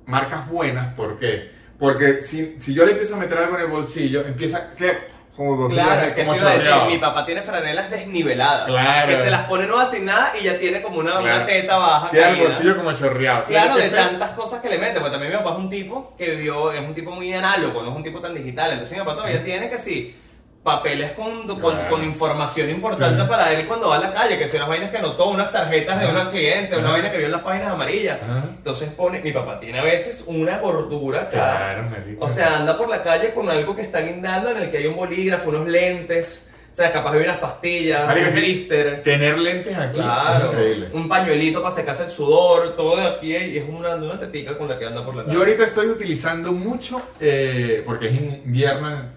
Speaker 1: marcas buenas. ¿Por qué? Porque si, si yo le empiezo a meter algo en el bolsillo, empieza que como,
Speaker 2: Claro, que eso iba a decir, mi papá tiene franelas desniveladas.
Speaker 1: Claro.
Speaker 2: Que se las pone nuevas sin nada y ya tiene como una, teta baja.
Speaker 1: Queda el bolsillo como chorreado.
Speaker 2: Claro,
Speaker 1: Tiene
Speaker 2: de
Speaker 1: ser-
Speaker 2: tantas cosas que le mete, porque también mi papá es un tipo que vivió, es un tipo muy análogo, no es un tipo tan digital, entonces mi papá todavía tiene que sí, papeles con, con, con información importante
Speaker 1: Sí.
Speaker 2: para él cuando va a la calle, que son unas vainas que anotó, unas tarjetas de unos clientes, una vaina que vio en las páginas amarillas. Entonces pone, mi papá tiene a veces una gordura, cara.
Speaker 1: Claro, marico.
Speaker 2: O sea, anda por la calle con algo que está guindando en el que hay un bolígrafo, unos lentes, o sea, capaz de unas pastillas, un blister.
Speaker 1: Tener lentes aquí
Speaker 2: Claro,
Speaker 1: es increíble.
Speaker 2: un pañuelito para secarse el sudor, todo de aquí y es una, una tetica con la que anda por la calle.
Speaker 1: Yo ahorita estoy utilizando mucho, eh, porque es invierno en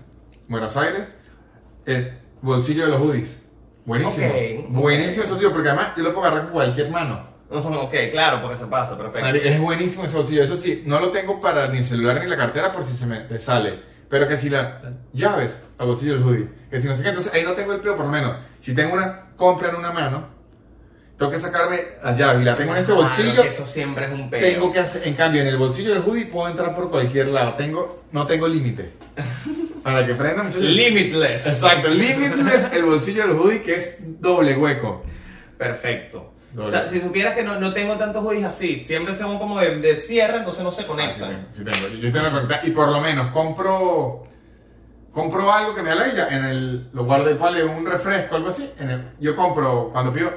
Speaker 1: Buenos Aires, el bolsillo de los hoodies. Buenísimo.
Speaker 2: Ok, ok.
Speaker 1: Buenísimo eso sí, porque además yo lo puedo agarrar con cualquier mano.
Speaker 2: Ok, claro, porque se pasa, perfecto.
Speaker 1: Es buenísimo ese bolsillo. Eso sí, no lo tengo para ni el celular ni la cartera por si se me sale. Pero que si la llaves al bolsillo del hoodie, que si no sé qué, entonces ahí no tengo el peo, por lo menos. Si tengo una compra en una mano, tengo que sacarme las llaves y la tengo en este
Speaker 2: Claro,
Speaker 1: bolsillo.
Speaker 2: que eso siempre es un pelo.
Speaker 1: Tengo que hacer, en cambio, en el bolsillo del hoodie puedo entrar por cualquier lado. Tengo, no tengo límite. Para que prenda muchachos.
Speaker 2: Limitless.
Speaker 1: Exacto, limitless el bolsillo del hoodie que es doble hueco.
Speaker 2: Perfecto. O sea, si supieras que no, no tengo tantos hoodies así, siempre son como de, de cierre, entonces no se
Speaker 1: Ah, sí
Speaker 2: conectan.
Speaker 1: tengo, sí tengo. Yo, yo tengo que conectar y por lo menos compro compro algo que me aleya en el lo guardo igual de un refresco algo así. En el- yo compro cuando pido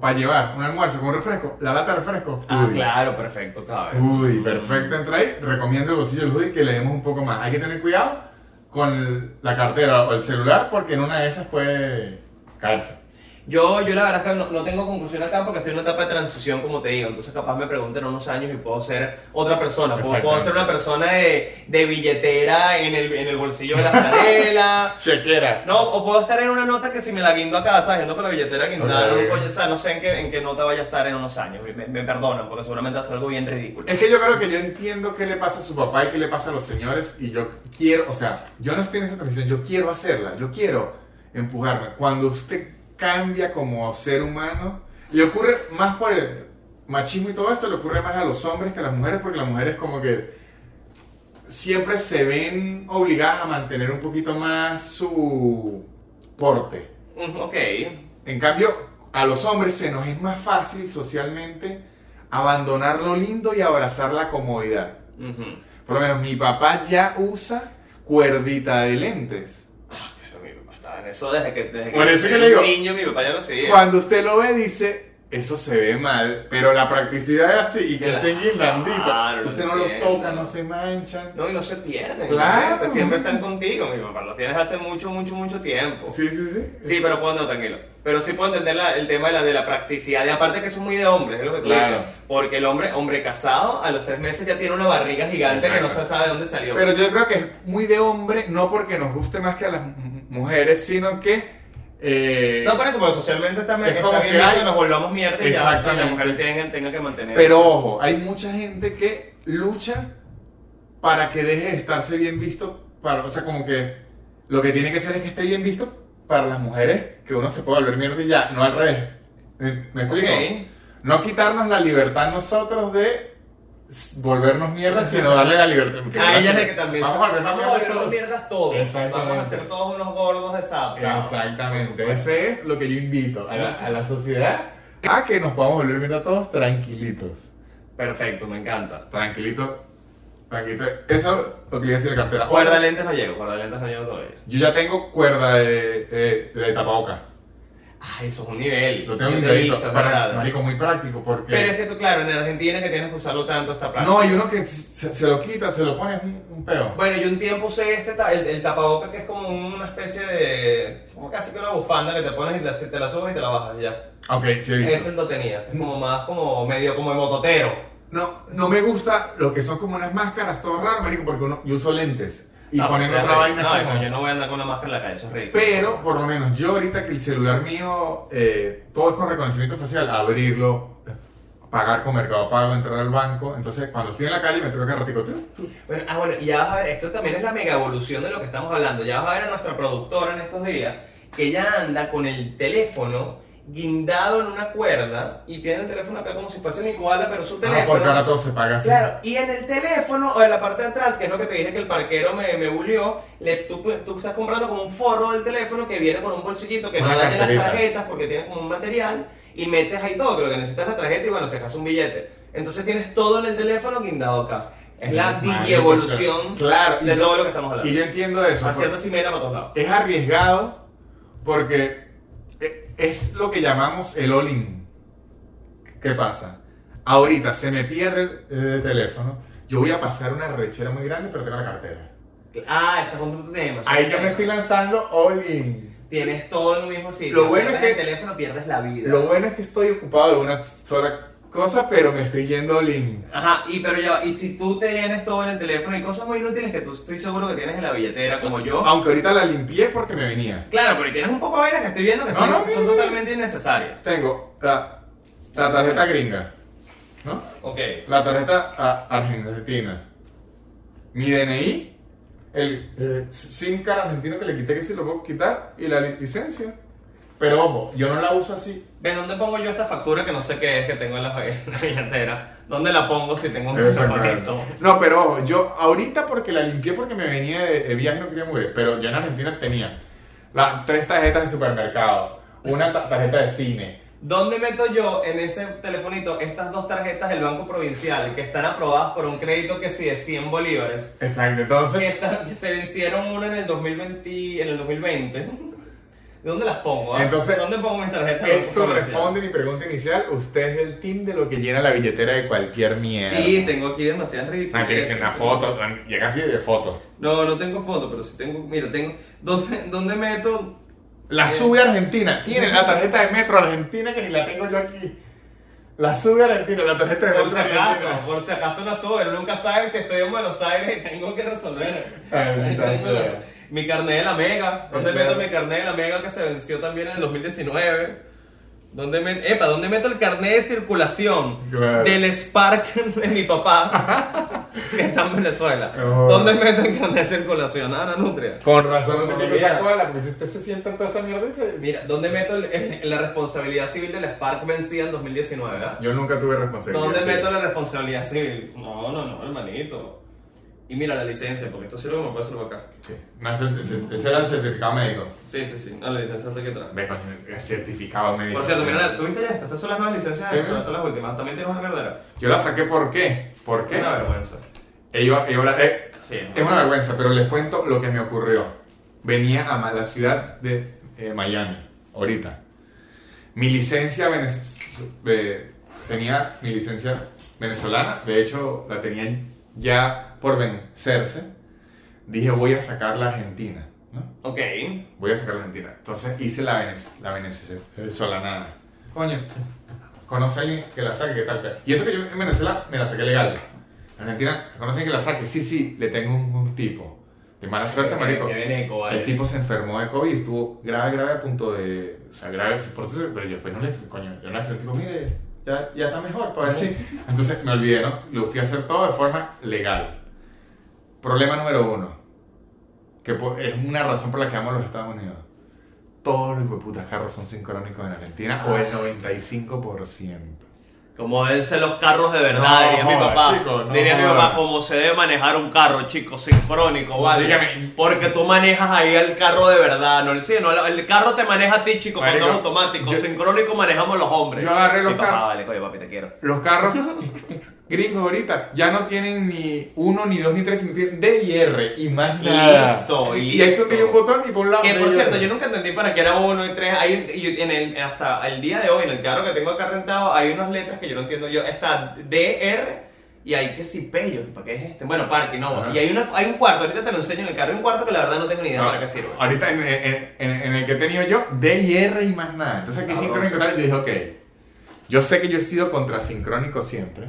Speaker 1: para llevar un almuerzo con un refresco, la lata de refresco.
Speaker 2: ah,
Speaker 1: hoodie.
Speaker 2: claro, perfecto, cabe.
Speaker 1: Uy, perfecto, entra ahí. Recomiendo el bolsillo del hoodie que le demos un poco más. Hay que tener cuidado con la cartera o el celular porque en una de esas puede caerse.
Speaker 2: Yo, yo la verdad es que no, no tengo conclusión acá porque estoy en una etapa de transición, como te digo. Entonces, capaz me pregunten en unos años y puedo ser otra persona. Puedo, puedo ser una persona de, de billetera en el, en el bolsillo de la franela.
Speaker 1: Chequera.
Speaker 2: No, o puedo estar en una nota que si me la guindo a casa, yendo con la billetera guindada,
Speaker 1: Ok.
Speaker 2: un coño, o sea, no sé en qué, en qué nota vaya a estar en unos años. Me, me perdonan, porque seguramente ser algo bien ridículo.
Speaker 1: Es que yo creo que yo entiendo qué le pasa a su papá y qué le pasa a los señores y yo quiero, o sea, yo no estoy en esa transición, yo quiero hacerla, yo quiero empujarme. Cuando usted cambia como ser humano, le ocurre más por el machismo y todo esto, le ocurre más a los hombres que a las mujeres porque las mujeres como que siempre se ven obligadas a mantener un poquito más su porte.
Speaker 2: Ok.
Speaker 1: En cambio, a los hombres se nos es más fácil socialmente abandonar lo lindo y abrazar la comodidad. Por lo menos mi papá ya usa cuerdita de lentes.
Speaker 2: Pero mi papá estaba en eso desde que, desde que
Speaker 1: eso que le digo,
Speaker 2: niño, mi papá ya lo hacía.
Speaker 1: Cuando usted lo ve dice, eso se ve mal, pero la practicidad es así y que estén guindandito.
Speaker 2: Claro,
Speaker 1: usted no los
Speaker 2: entiendo.
Speaker 1: toca, no se manchan.
Speaker 2: No, y no se pierden.
Speaker 1: Claro.
Speaker 2: Siempre están contigo, mi papá. Los tienes hace mucho, mucho, mucho tiempo.
Speaker 1: Sí, sí, sí.
Speaker 2: Sí, pero puedo no, tranquilo. Pero sí puedo entender la- el tema de la, de la practicidad. Y aparte que eso es muy de hombres, es lo que tú
Speaker 1: Claro.
Speaker 2: dices. Porque el hombre, hombre casado, a los tres meses ya tiene una barriga gigante que no
Speaker 1: Exacto.
Speaker 2: se sabe de dónde salió.
Speaker 1: Pero yo creo que es muy de hombre, no porque nos guste más que a las mujeres, sino que... eh,
Speaker 2: no, por eso, porque socialmente está,
Speaker 1: Es
Speaker 2: está bien
Speaker 1: que hay-
Speaker 2: que nos volvamos mierda y ya
Speaker 1: Exactamente.
Speaker 2: y la mujer tenga, tenga que mantener.
Speaker 1: Pero ojo, hay mucha gente que lucha para que deje de estarse bien visto, para, o sea, como que lo que tiene que ser es que esté bien visto para las mujeres, que uno se pueda volver mierda y ya, no al revés. ¿Me, me explico? No quitarnos la libertad nosotros de volvernos mierda, sino darle la libertad.
Speaker 2: A ellas
Speaker 1: gracias-
Speaker 2: de que también.
Speaker 1: Vamos a volvernos
Speaker 2: vamos a volvernos
Speaker 1: todos.
Speaker 2: mierdas todos. Vamos a ser todos unos gordos de sapo.
Speaker 1: Exactamente, ese es lo que yo invito a la, a la sociedad a que nos podamos volver mierda todos tranquilitos.
Speaker 2: Perfecto, me encanta.
Speaker 1: Tranquilitos. Tranquilo. Eso lo que le decir la cartera.
Speaker 2: Cuerda de lentes no llego, cuerda de lentes no llego todavía.
Speaker 1: Yo ya tengo cuerda de, de, de tapaboca.
Speaker 2: Ah, eso es un nivel.
Speaker 1: Lo tengo
Speaker 2: visto,
Speaker 1: Para-. Marico, muy práctico porque...
Speaker 2: Pero es que tú, claro, en Argentina que tienes que usarlo tanto esta plata.
Speaker 1: No, hay uno que se, se lo quita, se lo pone, es un, un peo.
Speaker 2: Bueno, yo un tiempo usé este, el, el tapaboca que es como una especie de. como casi que una bufanda que te pones y te, te la subes y te la bajas ya.
Speaker 1: Ok, sí he visto.
Speaker 2: Ese lo tenía, es como más como medio como de mototero.
Speaker 1: No, no me gusta lo que son como unas máscaras, todo raro, marico, porque uno, yo uso lentes. Y
Speaker 2: No,
Speaker 1: ponen
Speaker 2: o sea,
Speaker 1: otra vaina
Speaker 2: No,
Speaker 1: como-
Speaker 2: yo no voy a andar con una máscara en la calle, eso es ridículo.
Speaker 1: Pero, por lo menos, yo ahorita que el celular mío, eh, todo es con reconocimiento facial, abrirlo, pagar con Mercado Pago, entrar al banco. Entonces, cuando estoy en la calle, me tengo que ratico.
Speaker 2: Bueno, ah, bueno, y ya vas a ver, esto también es la mega evolución de lo que estamos hablando. Ya vas a ver a nuestra productora en estos días que ya anda con el teléfono guindado en una cuerda y tiene el teléfono acá como si fuese un iguala, pero su
Speaker 1: Ah,
Speaker 2: teléfono.
Speaker 1: porque ahora todo se paga así.
Speaker 2: Claro, y en el teléfono o en la parte de atrás, que es lo que te dije que el parquero me, me bulió, le, tú, tú estás comprando como un forro del teléfono que viene con un bolsillito que
Speaker 1: Una
Speaker 2: no daña las tarjetas porque tiene como un material y metes ahí todo, que lo que necesitas es la tarjeta y bueno, sacas un billete. Entonces tienes todo en el teléfono guindado acá. Es la digievolución
Speaker 1: claro,
Speaker 2: de
Speaker 1: yo-
Speaker 2: todo lo que estamos hablando.
Speaker 1: Y yo entiendo eso.
Speaker 2: Haciendo cimera para todos lados.
Speaker 1: Es arriesgado porque es lo que llamamos el all-in. ¿Qué pasa? Ahorita se me pierde el, el teléfono, yo voy a pasar una rechera muy grande, pero tengo la cartera.
Speaker 2: Ah, ese es otro tema.
Speaker 1: Ahí yo me estoy lanzando all-in.
Speaker 2: Tienes todo en un mismo sitio.
Speaker 1: Lo bueno es que-
Speaker 2: el teléfono pierdes la vida.
Speaker 1: Lo bueno es que estoy ocupado de una sola cosa, pero me estoy yendo all-in.
Speaker 2: Ajá, y pero ya, y si tú te tienes todo en el teléfono y cosas muy inútiles que tú estoy seguro que tienes en la billetera, como yo.
Speaker 1: Aunque ahorita la limpié porque me venía.
Speaker 2: Claro, pero tienes un poco de vainas que estoy viendo que
Speaker 1: No,
Speaker 2: son
Speaker 1: no,
Speaker 2: totalmente innecesarias.
Speaker 1: Tengo la, la tarjeta gringa, ¿no?
Speaker 2: Ok.
Speaker 1: La tarjeta a- argentina. Mi DNI, el eh, SIM card argentino que le quité que si lo puedo quitar y la li- licencia. Pero ojo, yo no la uso así.
Speaker 2: ¿Ves dónde pongo yo esta factura que no sé qué es que tengo en la, en la billetera? ¿Dónde la pongo si tengo un telefonito?
Speaker 1: No, pero ojo, yo ahorita porque la limpié porque me venía de, de viaje y no quería mover. Pero yo en Argentina tenía las tres tarjetas de supermercado, una ta- tarjeta de cine.
Speaker 2: ¿Dónde meto yo en ese telefonito estas dos tarjetas del Banco Provincial que están aprobadas por un crédito que sí de 100 bolívares?
Speaker 1: Exacto,
Speaker 2: que,
Speaker 1: entonces.
Speaker 2: están- que se vencieron una en el 2020, en el 2020. ¿De dónde las pongo? ah?
Speaker 1: Entonces,
Speaker 2: ¿dónde pongo mis tarjetas?
Speaker 1: Esto responde mi pregunta inicial. Usted es del team de lo que llena la billetera de cualquier mierda.
Speaker 2: Sí, tengo aquí demasiadas ridículas.
Speaker 1: No, tienes una foto, llega así de fotos.
Speaker 2: No, no tengo foto, pero sí tengo. Mira, tengo. ¿Dónde, dónde meto?
Speaker 1: La sube Argentina. Tiene la tarjeta de Metro Argentina que ni la tengo yo aquí. La sube Argentina, la tarjeta de
Speaker 2: Por
Speaker 1: Metro
Speaker 2: si acaso,
Speaker 1: Argentina.
Speaker 2: por si acaso la sube. Nunca sabes si estoy en Buenos Aires y tengo que resolver.
Speaker 1: Ay,
Speaker 2: Mi carnet de la Mega. ¿Dónde
Speaker 1: Claro.
Speaker 2: meto mi carnet de la Mega que se venció también en el 2019? ¿Dónde meto, epa, ¿dónde meto el carnet de circulación
Speaker 1: Claro.
Speaker 2: del Spark de mi papá que está en Venezuela?
Speaker 1: Oh.
Speaker 2: ¿Dónde meto el carnet de circulación? Ah, la nutria.
Speaker 1: Con razón, no esa cola, porque si usted se sienta en toda esa mierda, se-
Speaker 2: Mira, ¿dónde meto el- el- la responsabilidad civil del Spark vencida en 2019? ah?
Speaker 1: Yo nunca tuve responsabilidad.
Speaker 2: ¿Dónde meto la responsabilidad civil? No, no, no, hermanito. Y mira la licencia, porque esto sirve como puede hacerlo acá.
Speaker 1: Sí. No, ese, ese- ese era el certificado médico.
Speaker 2: Sí, sí, sí. No, la licencia está aquí atrás.
Speaker 1: Ve con el certificado médico.
Speaker 2: Por cierto, mira, ¿tuviste ya esta? Estas son las nuevas licencias
Speaker 1: Sí.
Speaker 2: Venezuela, todas las últimas. También tienes una mierdera.
Speaker 1: Yo la saqué ¿por qué? ¿Por qué?
Speaker 2: Una vergüenza.
Speaker 1: Iba- iba a- eh,
Speaker 2: Sí.
Speaker 1: Es una vergüenza, pero les cuento lo que me ocurrió. Venía a la ciudad de eh, Miami, ahorita. Mi licencia venez- eh, tenía mi licencia venezolana, de hecho la tenía ya por vencerse. Dije, voy a sacar la Argentina, ¿no?
Speaker 2: Ok.
Speaker 1: Voy a sacar la Argentina. Entonces hice la, venez- la venezolana. Coño, ¿conoce a alguien que la saque? ¿Qué tal? Y eso que yo en Venezuela me la saqué legal. En Argentina, ¿conoce a alguien que la saque? Sí, sí, le tengo un, un tipo. De mala suerte, marico.
Speaker 2: qué veneco, vale.
Speaker 1: El tipo se enfermó de COVID estuvo grave, grave a punto de... O sea, grave, por eso, pero yo después no le... Coño, yo no le tipo, mire, ya, ya está mejor, para ver si... Entonces me olvidé, ¿no? Lo fui a hacer todo de forma legal. Problema número uno, que es una razón por la que amo los Estados Unidos. Todos los putas carros son sincrónicos en Argentina, o el 95%.
Speaker 2: Como deben ser los carros de verdad,
Speaker 1: No
Speaker 2: diría mi papá.
Speaker 1: chico, no
Speaker 2: diría mi papá, como se debe manejar un carro, chico, sincrónico, ¿vale?
Speaker 1: Dígame.
Speaker 2: Porque tú manejas ahí el carro de verdad, no el sí, no, el carro te maneja a ti, chico, cuando
Speaker 1: Marico,
Speaker 2: es automático.
Speaker 1: yo-
Speaker 2: sincrónico manejamos los hombres.
Speaker 1: yo agarré los
Speaker 2: Mi papá,
Speaker 1: carros-
Speaker 2: vale, coño, papi, te quiero.
Speaker 1: Los carros, gringos ahorita ya no tienen ni uno, ni dos, ni tres, sino tienen D y R y más nada.
Speaker 2: Listo, y
Speaker 1: Y ahí tú
Speaker 2: listo.
Speaker 1: tienes un botón y por un lado.
Speaker 2: Que
Speaker 1: D
Speaker 2: por
Speaker 1: y
Speaker 2: cierto,
Speaker 1: R.
Speaker 2: yo nunca entendí para qué era uno y tres. Hay, y en el, hasta el día de hoy, en el carro que tengo acá rentado, hay unas letras que yo no entiendo. Yo, está DR y hay que si P, yo, ¿para qué es este? Bueno, parque, no.
Speaker 1: Ajá.
Speaker 2: Y hay, una, hay un cuarto, ahorita te lo enseño en el carro, hay un cuarto que la verdad no tengo ni idea
Speaker 1: No,
Speaker 2: para qué sirve.
Speaker 1: Ahorita en, en- en- en el que he tenido yo, D y R y más nada. Entonces aquí sincrónico tal, yo dije, ok. Yo sé que yo he sido contrasincrónico siempre,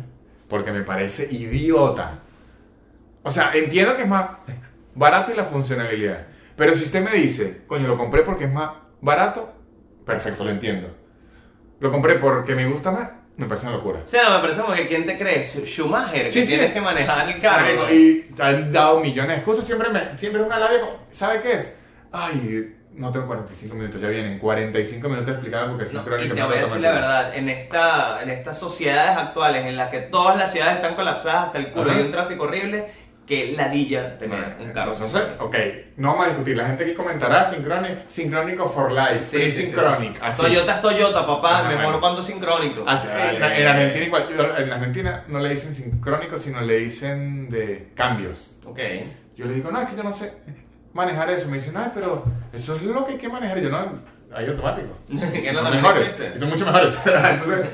Speaker 1: porque me parece idiota. O sea, entiendo que es más barato y la funcionalidad. Pero si usted me dice, coño, lo compré porque es más barato, perfecto, lo entiendo. Lo compré porque me gusta más, me parece una locura.
Speaker 2: O sea, me parece como que ¿quién te crees? Schumacher,
Speaker 1: Sí,
Speaker 2: que
Speaker 1: sí.
Speaker 2: tienes que manejar el carro.
Speaker 1: Marico, Y han dado millones de excusas. Siempre, me, siempre es una labia. ¿Sabe qué es? Ay, no tengo 45 minutos. Ya vienen 45 minutos explicando porque es
Speaker 2: No,
Speaker 1: sincrónico.
Speaker 2: y te
Speaker 1: no
Speaker 2: voy a decir la verdad, en, esta, en estas sociedades actuales en las que todas las ciudades están colapsadas hasta el culo
Speaker 1: Ajá.
Speaker 2: y un tráfico horrible, que ladilla tener
Speaker 1: tiempo.
Speaker 2: un carro.
Speaker 1: Entonces, ok, no vamos a discutir. La gente aquí comentará sincrónico, sincrónico for life,
Speaker 2: Sí,
Speaker 1: free
Speaker 2: sí,
Speaker 1: synchronic.
Speaker 2: sí. Toyota es Toyota, papá,
Speaker 1: Ajá,
Speaker 2: mejor
Speaker 1: bueno.
Speaker 2: cuando sincrónico.
Speaker 1: Así,
Speaker 2: Ay,
Speaker 1: en,
Speaker 2: ay,
Speaker 1: en. Argentina igual. En Argentina no le dicen sincrónico, sino le dicen de cambios.
Speaker 2: Ok.
Speaker 1: Yo le digo, no, es que yo no sé manejar eso. Me dicen, ay, pero eso es lo que hay que manejar. Y yo, no, hay automático.
Speaker 2: Que no
Speaker 1: son mejores.
Speaker 2: existe.
Speaker 1: Y son mucho mejores. entonces,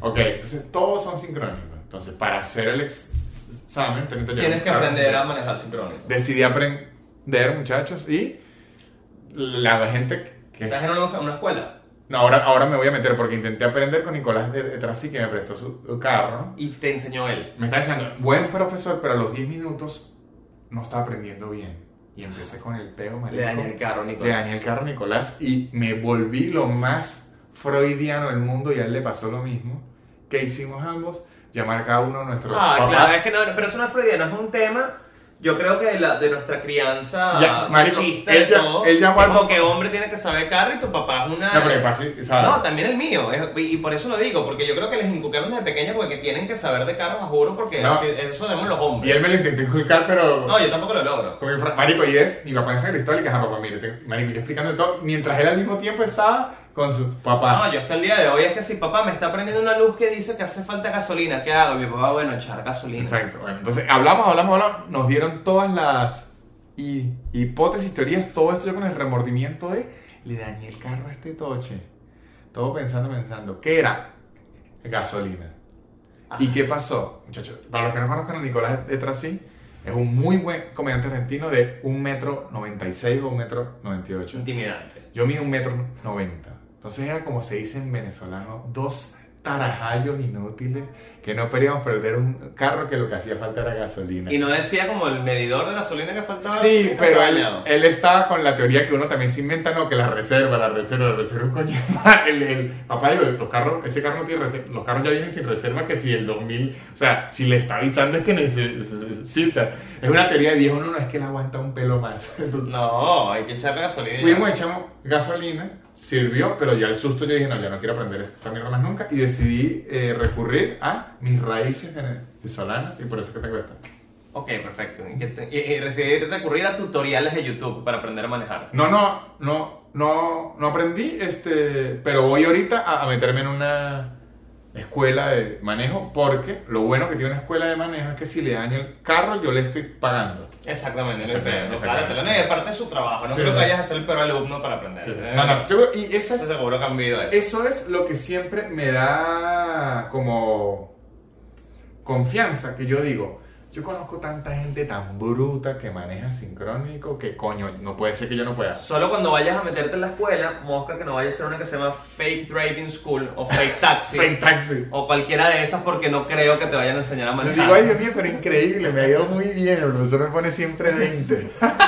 Speaker 1: ok, entonces todos son sincrónicos. Entonces, para hacer el ex- examen,
Speaker 2: Tienes que aprender a manejar sincrónico.
Speaker 1: Decidí aprender, muchachos, y la gente que...
Speaker 2: ¿Estás en una, una escuela?
Speaker 1: No, ahora, ahora me voy a meter porque intenté aprender con Nicolás de, de Trasí, que me prestó su carro.
Speaker 2: Y te enseñó él.
Speaker 1: Me está diciendo, buen profesor, pero a los 10 minutos no estaba aprendiendo bien. Y empecé con el peo, marico.
Speaker 2: Le dañé el carro, Nicolás.
Speaker 1: Le dañé el carro a Nicolás y me volví lo más freudiano del mundo y a él le pasó lo mismo. ¿Qué hicimos ambos? Llamar cada uno de nuestros
Speaker 2: Ah,
Speaker 1: papás.
Speaker 2: claro, es que no, pero eso no es freudiano, es un tema. Yo creo que de, la, de nuestra crianza
Speaker 1: Ya,
Speaker 2: machista
Speaker 1: él
Speaker 2: y todo.
Speaker 1: él llamó al
Speaker 2: como que hombre tiene que saber carro y tu papá es una.
Speaker 1: No, pero pasa, ¿sabes?
Speaker 2: No, también el mío. es- y por eso lo digo, porque yo creo que les inculcaron desde pequeños porque tienen que saber de carros, juro, porque
Speaker 1: No.
Speaker 2: así- eso debemos los
Speaker 1: Y
Speaker 2: hombres.
Speaker 1: él me lo intentó inculcar, pero...
Speaker 2: No, yo tampoco lo logro.
Speaker 1: Fra- Marico, y es mi papá en San Cristóbal y que, papá, mire, te- marico, yo explicando todo, mientras él al mismo tiempo estaba con su papá.
Speaker 2: No, yo hasta el día de hoy es que si papá me está prendiendo una luz que dice que hace falta gasolina, ¿qué hago? Mi papá, bueno, echar gasolina.
Speaker 1: Exacto. Bueno, entonces hablamos, hablamos, hablamos, nos dieron todas las hi- hipótesis, teorías, todo esto yo con el remordimiento de le dañé el carro a este toche. Todo pensando, pensando, ¿qué era? Gasolina. ¿Y
Speaker 2: Ajá.
Speaker 1: qué pasó? Muchachos, para los que no conozcan a Nicolás de Trasí, es un muy buen comediante argentino de 1 metro 96 o 1 metro 98.
Speaker 2: Intimidante.
Speaker 1: Yo mido un metro noventa. Entonces era como se dice en venezolano, dos tarajallos inútiles que no queríamos perder un carro que lo que hacía falta era gasolina.
Speaker 2: Y no decía como el medidor de gasolina que faltaba.
Speaker 1: Sí, pero él, estaba con la teoría que uno también se inventa, no, que la reserva, la reserva, la reserva, coño. El, el papá dijo, los carros, ese carro no tiene reserva, los carros ya vienen sin reserva que si el 2000, o sea, si le está avisando es que necesita. Es una teoría de viejo, no, no, es que él aguanta un pelo más. Entonces,
Speaker 2: No, hay que echarle gasolina.
Speaker 1: Fuimos, echamos gasolina, sirvió, pero ya el susto yo dije, no, ya no quiero aprender esta mierda más nunca. Y decidí eh, recurrir a mis raíces venezolanas y por eso que tengo esta.
Speaker 2: Ok, perfecto. Y, te- y- recurrir a tutoriales de YouTube para aprender a manejar.
Speaker 1: No, no, no, no, no aprendí, este, pero voy ahorita a, a meterme en una escuela de manejo porque lo bueno que tiene una escuela de manejo es que si le daña el carro yo le estoy pagando.
Speaker 2: Exactamente,
Speaker 1: Exactamente,
Speaker 2: es
Speaker 1: exactamente.
Speaker 2: Claro, te lo- y aparte su trabajo. No
Speaker 1: Sí,
Speaker 2: creo que vayas a ser el peor alumno para aprender. ¿eh?
Speaker 1: No, no, seguro, y
Speaker 2: seguro eso.
Speaker 1: Eso es lo que siempre me da como confianza, que yo digo, yo conozco tanta gente tan bruta que maneja sincrónico que coño, no puede ser que yo no pueda.
Speaker 2: Solo cuando vayas a meterte en la escuela, mosca que no vaya a ser una que se llama Fake Driving School o Fake Taxi.
Speaker 1: Fake taxi.
Speaker 2: O cualquiera de esas porque no creo que te vayan a enseñar a
Speaker 1: Yo
Speaker 2: manejar.
Speaker 1: digo, ay Dios mío, pero increíble, me ha ido muy bien, el profesor me pone siempre 20.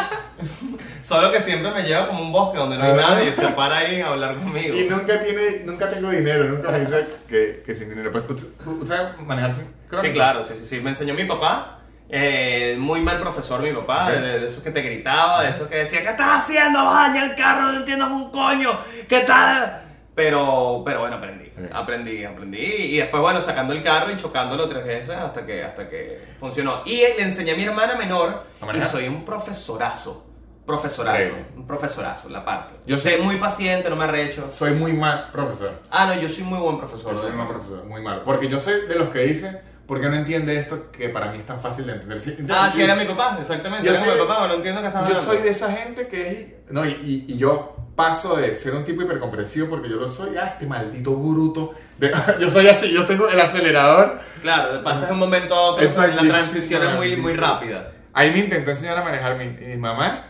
Speaker 2: Solo que siempre me lleva como un bosque donde no hay nadie y se para ahí a hablar conmigo.
Speaker 1: Y nunca tiene, nunca tengo dinero, nunca me dice que, que sin dinero. Pues, ¿usted, manejar sincrónico?
Speaker 2: Sí, claro, sí, sí, sí. Me enseñó mi papá. eh, muy mal profesor mi papá,
Speaker 1: Ok.
Speaker 2: de, de esos que te gritaba, de esos que decía, ¿qué estás haciendo? Vas a dañar el carro, no entiendes un coño, ¿qué tal? Pero, pero bueno, aprendí, aprendí, aprendí. Y después, bueno, sacando el carro y chocándolo tres veces hasta que, hasta que funcionó. Y le enseñé a mi hermana menor
Speaker 1: ¿A
Speaker 2: y soy un profesorazo. Profesorazo,
Speaker 1: Increíble.
Speaker 2: un profesorazo, la parte.
Speaker 1: Yo
Speaker 2: soy muy paciente, no me arrecho.
Speaker 1: Soy muy mal profesor.
Speaker 2: Ah, no, yo soy muy buen profesor.
Speaker 1: Yo soy un mal profesor, muy malo. Porque yo soy de los que dicen, porque no entiende esto que para mí es tan fácil de entender. Sí,
Speaker 2: Ah, sí, era mi papá, exactamente.
Speaker 1: Yo
Speaker 2: Era
Speaker 1: soy-
Speaker 2: mi papá, no entiendo qué estás
Speaker 1: Yo
Speaker 2: hablando.
Speaker 1: soy de esa gente que es. No, y, y- y yo paso de ser un tipo hipercomprensivo porque yo lo soy a este maldito bruto. de- yo soy así, yo tengo el acelerador.
Speaker 2: Claro, pasas de un momento a otro,
Speaker 1: Exacto.
Speaker 2: la transición es muy, muy rápida.
Speaker 1: Ahí me intentó enseñar a manejar mi, mi mamá.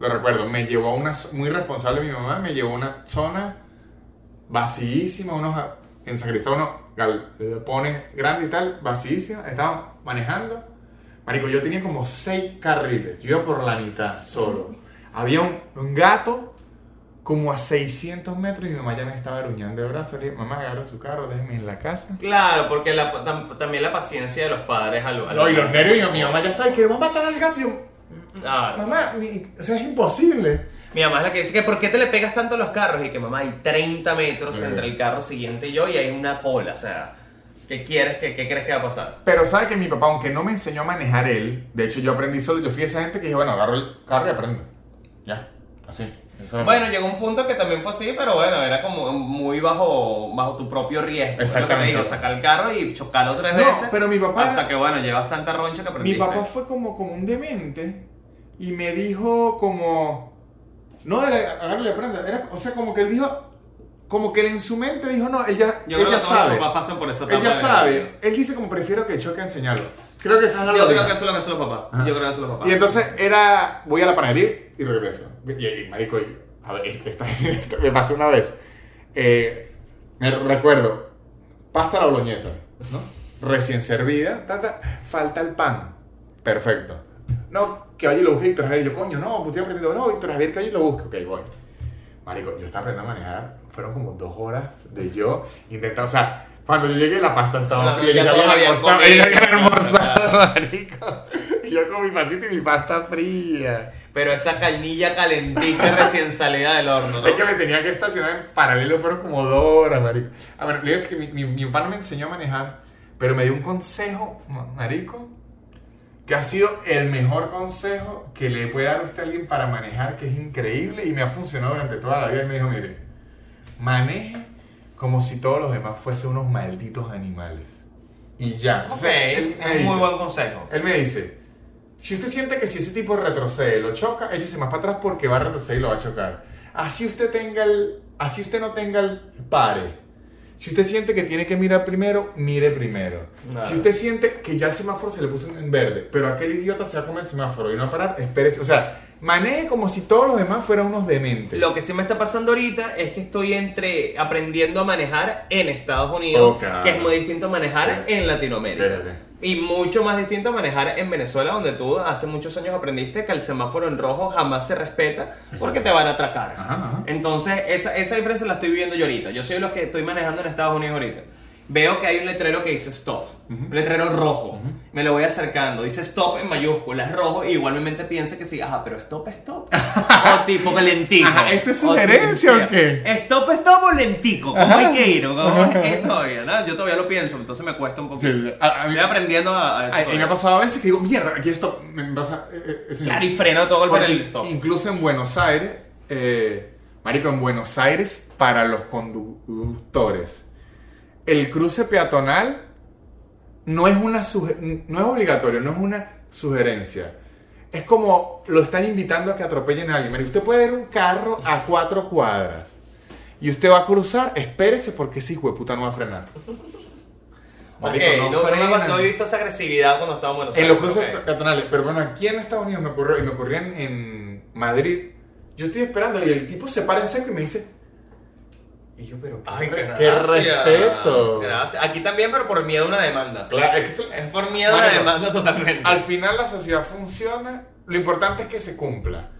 Speaker 1: Lo recuerdo, me llevó a una. Muy responsable mi mamá, me llevó a una zona vacíísima, unos. En San Cristóbal, unos galpones grandes y tal, vacíísima. Estaba manejando. Marico, yo tenía como seis carriles. Yo iba por la mitad solo. Había un, un gato como a 600 metros y mi mamá ya me estaba aruñando de brazos. Le dije, mamá, agarra su carro, déjeme en la casa.
Speaker 2: Claro, porque la- tam- también la paciencia de los padres a lo- a
Speaker 1: No, y los nervios, mi mamá ya está, y que va a matar al gato. Y yo,
Speaker 2: Claro.
Speaker 1: mamá, ni- o sea, es imposible.
Speaker 2: Mi mamá es la que dice que ¿por qué te le pegas tanto a los carros? Y que mamá hay 30 metros
Speaker 1: Sí.
Speaker 2: entre el carro siguiente y yo y hay una cola, o sea, ¿qué quieres que qué crees que va a pasar?
Speaker 1: Pero sabe que mi papá, aunque no me enseñó a manejar él, de hecho yo aprendí solo, yo fui esa gente que dije, bueno, agarro el carro y aprendo. Ya, así. Eso me
Speaker 2: Bueno,
Speaker 1: pasó.
Speaker 2: llegó un punto que también fue así, pero bueno, era como muy bajo, bajo tu propio riesgo. Es lo que te
Speaker 1: Exactamente.
Speaker 2: digo, sacar el carro y chocarlo tres
Speaker 1: No,
Speaker 2: veces.
Speaker 1: pero mi papá
Speaker 2: Hasta
Speaker 1: era-
Speaker 2: que bueno, llevas tanta roncha que
Speaker 1: mi
Speaker 2: aprendiste.
Speaker 1: papá fue como, como un demente y me dijo como, no, era, agarrarle aprenda, era, o sea, como que él dijo, como que él en su mente dijo, no, él ya,
Speaker 2: Yo
Speaker 1: él
Speaker 2: creo
Speaker 1: ya
Speaker 2: que todos
Speaker 1: sabe.
Speaker 2: los papás pasan por esa
Speaker 1: Él
Speaker 2: etapa.
Speaker 1: ya
Speaker 2: de-
Speaker 1: sabe. Él dice como prefiero que choque a enseñarlo. Creo que esa es la
Speaker 2: Yo creo
Speaker 1: lógica.
Speaker 2: que eso es lo que hacen los papás.
Speaker 1: Ajá.
Speaker 2: Yo creo que eso es los papás.
Speaker 1: Y entonces era, voy a la panadería y regreso. Y, y, marico, y- a ver, esta, esta- me pasó una vez. Eh, me recuerdo, pasta a la boloñesa, ¿no? Recién servida, ta, ta, falta el pan. Perfecto. No, que vaya y lo busque Víctor Javier. Yo, coño, no, pues estoy aprendiendo. No, Víctor Javier, que vaya y lo busque. Ok, voy. Marico, yo estaba aprendiendo a manejar. Fueron como dos horas de yo intentando, o sea, cuando yo llegué la pasta estaba fría.
Speaker 2: ya
Speaker 1: ya habían almorzado. habían almorzado, marico. Y yo con mi pancita y mi pasta fría.
Speaker 2: Pero esa carnilla calentita recién salida del horno, ¿no?
Speaker 1: Es que me tenía que estacionar en paralelo, fueron como dos horas, marico. A ver, le digo es que mi, mi, mi papá no me enseñó a manejar, pero me dio un consejo, ma- marico, que ha sido el mejor consejo que le puede dar a usted a alguien para manejar, que es increíble y me ha funcionado durante toda la vida. Él me dijo, mire, maneje como si todos los demás fuesen unos malditos animales. Y ya. Él me
Speaker 2: es un muy buen consejo.
Speaker 1: él me dice, si usted siente que si ese tipo retrocede, lo choca, échese más para atrás porque va a retroceder y lo va a chocar. Así usted tenga el, así usted no tenga el pare. Si usted siente que tiene que mirar primero, mire primero.
Speaker 2: Nada.
Speaker 1: Si usted siente que ya el semáforo se le puso en verde, pero aquel idiota se va a comer el semáforo y no va a parar, espérese. O sea, maneje como si todos los demás fueran unos dementes.
Speaker 2: Lo que sí me está pasando ahorita es que estoy entre aprendiendo a manejar en Estados Unidos, que es muy distinto a manejar
Speaker 1: Sí.
Speaker 2: en Latinoamérica.
Speaker 1: Sí, sí.
Speaker 2: Y mucho más distinto a manejar en Venezuela, donde tú hace muchos años aprendiste que el semáforo en rojo jamás se respeta porque te van a atracar.
Speaker 1: Ajá, ajá.
Speaker 2: Entonces, esa, esa diferencia la estoy viviendo yo ahorita. Yo soy los que estoy manejando en Estados Unidos ahorita. Veo que hay un letrero que dice stop,
Speaker 1: Ujú.
Speaker 2: un letrero rojo.
Speaker 1: Ujú.
Speaker 2: Me lo voy acercando, dice stop en mayúsculas, rojo, y igual mi mente piensa que sí, ajá, pero stop, stop. o tipo que lentico.
Speaker 1: Ajá, ¿esto es
Speaker 2: O
Speaker 1: sugerencia
Speaker 2: tipo,
Speaker 1: o qué?
Speaker 2: Stop, stop o lentico. ¿Cómo
Speaker 1: Ajá.
Speaker 2: hay que ir? ¿Cómo es todavía? ¿no? Yo todavía lo pienso, entonces me cuesta un poquito.
Speaker 1: Sí, sí. A- a mí-
Speaker 2: Estoy aprendiendo a, a eso.
Speaker 1: Me ha pasado a veces que digo, mierda, aquí esto me pasa. eh, eh,
Speaker 2: Claro, y freno todo
Speaker 1: Porque
Speaker 2: el stop.
Speaker 1: Incluso en Buenos Aires, eh, Marico, en Buenos Aires, para los conductores, el cruce peatonal no es, una no es obligatorio, no es una sugerencia. Es como lo están invitando a que atropellen a alguien. Usted puede ver un carro a cuatro cuadras y usted va a cruzar, espérese porque hijo de puta no va a frenar. Marico, no
Speaker 2: no, he visto esa agresividad cuando estaba en Buenos
Speaker 1: En los cruces peatonales. Pero bueno, aquí en Estados Unidos me ocurrió y me ocurría en, en Madrid. Yo estoy esperando y el tipo se para en seco y me dice. Y yo, pero.
Speaker 2: Ay,
Speaker 1: qué, respeto.
Speaker 2: gracias. Aquí también, pero por miedo a una demanda.
Speaker 1: Claro, es que eso-
Speaker 2: Es por miedo a una demanda totalmente.
Speaker 1: al final la sociedad funciona. Lo importante es que se cumpla.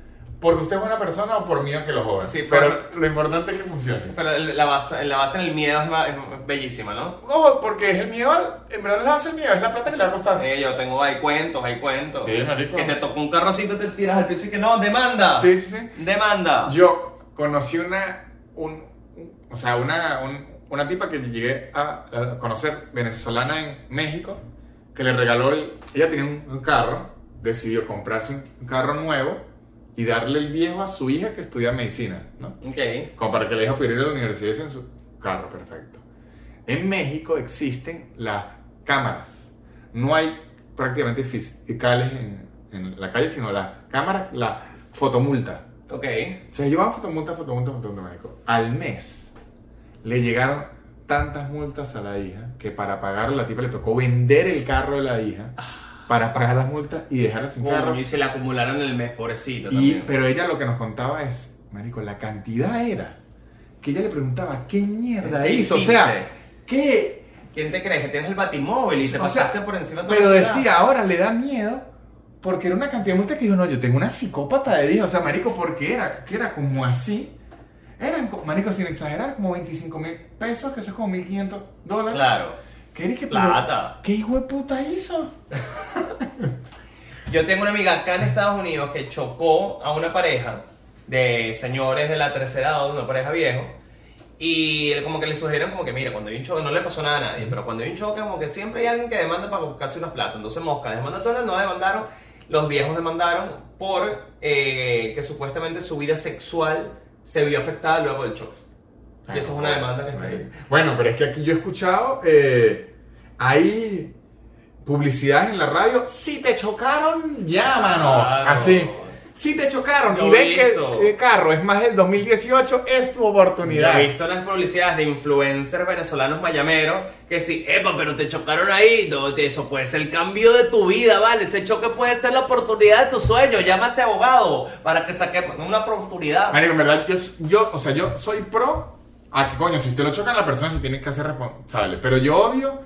Speaker 1: Porque usted es buena persona o por miedo a que lo jodan.
Speaker 2: Sí,
Speaker 1: pero lo importante es que funcione.
Speaker 2: Pero la base, la base en el miedo es, es bellísima, ¿no?
Speaker 1: Ojo, porque es el miedo, en verdad no a hacer miedo, es la plata que le va a costar.
Speaker 2: Eh, yo tengo, hay cuentos, hay cuentos.
Speaker 1: Sí, marico.
Speaker 2: Que te tocó un carrocito y te tiras al piso y que no, demanda.
Speaker 1: Sí, sí, sí.
Speaker 2: Demanda.
Speaker 1: Yo conocí una, un, un- o sea, una, un- una tipa que llegué a, a conocer venezolana en México, que le regaló, el- ella tenía un, un carro, decidió comprarse un, un carro nuevo y darle el viejo a su hija que estudia medicina, ¿no?
Speaker 2: Ok.
Speaker 1: Como para que la hija pudiera ir a la universidad en su carro, perfecto. En México existen las cámaras. No hay prácticamente fiscales en, en la calle, sino la cámara, la fotomulta.
Speaker 2: Ok.
Speaker 1: O sea, llevaban fotomulta, fotomulta, fotomulta, marico. Al mes le llegaron tantas multas a la hija que para pagar la tipa le tocó vender el carro de la hija para pagar las multas y dejarla sin carro.
Speaker 2: Y se le acumularon en el mes, pobrecito
Speaker 1: Y, pero ella lo que nos contaba es, marico, la cantidad era que ella le preguntaba, ¿qué mierda
Speaker 2: ¿Qué
Speaker 1: hizo? O sea, ¿qué?
Speaker 2: ¿Quién te crees? Que tienes el batimóvil y te
Speaker 1: O sea,
Speaker 2: pasaste por encima de todo
Speaker 1: Pero decía, ahora le da miedo porque era una cantidad de multas que dijo, no, yo tengo una psicópata de Dios. O sea, marico, porque era, que era como así. Eran, co- marico, sin exagerar, como 25 mil pesos, que eso es como 1.500 dólares.
Speaker 2: Claro.
Speaker 1: ¿Qué, era que-
Speaker 2: Plata.
Speaker 1: ¿Qué hijo de puta hizo?
Speaker 2: Yo tengo una amiga acá en Estados Unidos que chocó a una pareja de señores de la tercera edad, una pareja viejo, y como que le sugirieron como que, mira, cuando hay un choque, no le pasó nada a nadie, pero cuando hay un choque, como que siempre hay alguien que demanda para buscarse unas plata. Entonces Mosca demanda todas, no demandaron, los viejos demandaron por eh, que supuestamente su vida sexual se vio afectada luego del choque. Y eso es una demanda que está ahí.
Speaker 1: Bueno, pero es que aquí yo he escuchado, eh, hay publicidades en la radio, si te chocaron, llámanos.
Speaker 2: Claro.
Speaker 1: Así. Si te chocaron y ven que el carro es más del 2018, es tu
Speaker 2: Yo
Speaker 1: oportunidad.
Speaker 2: he visto las publicidades de influencers venezolanos mayameros que sí, epa, pero te chocaron ahí, no, eso puede ser el cambio de tu vida, ¿vale? Ese choque puede ser la oportunidad de tu sueño, llámate abogado para que saque una oportunidad.
Speaker 1: Marico, en verdad, yo, yo, o sea, yo soy pro a que, coño, si te lo chocan la persona se tiene que hacer responsable. Pero yo odio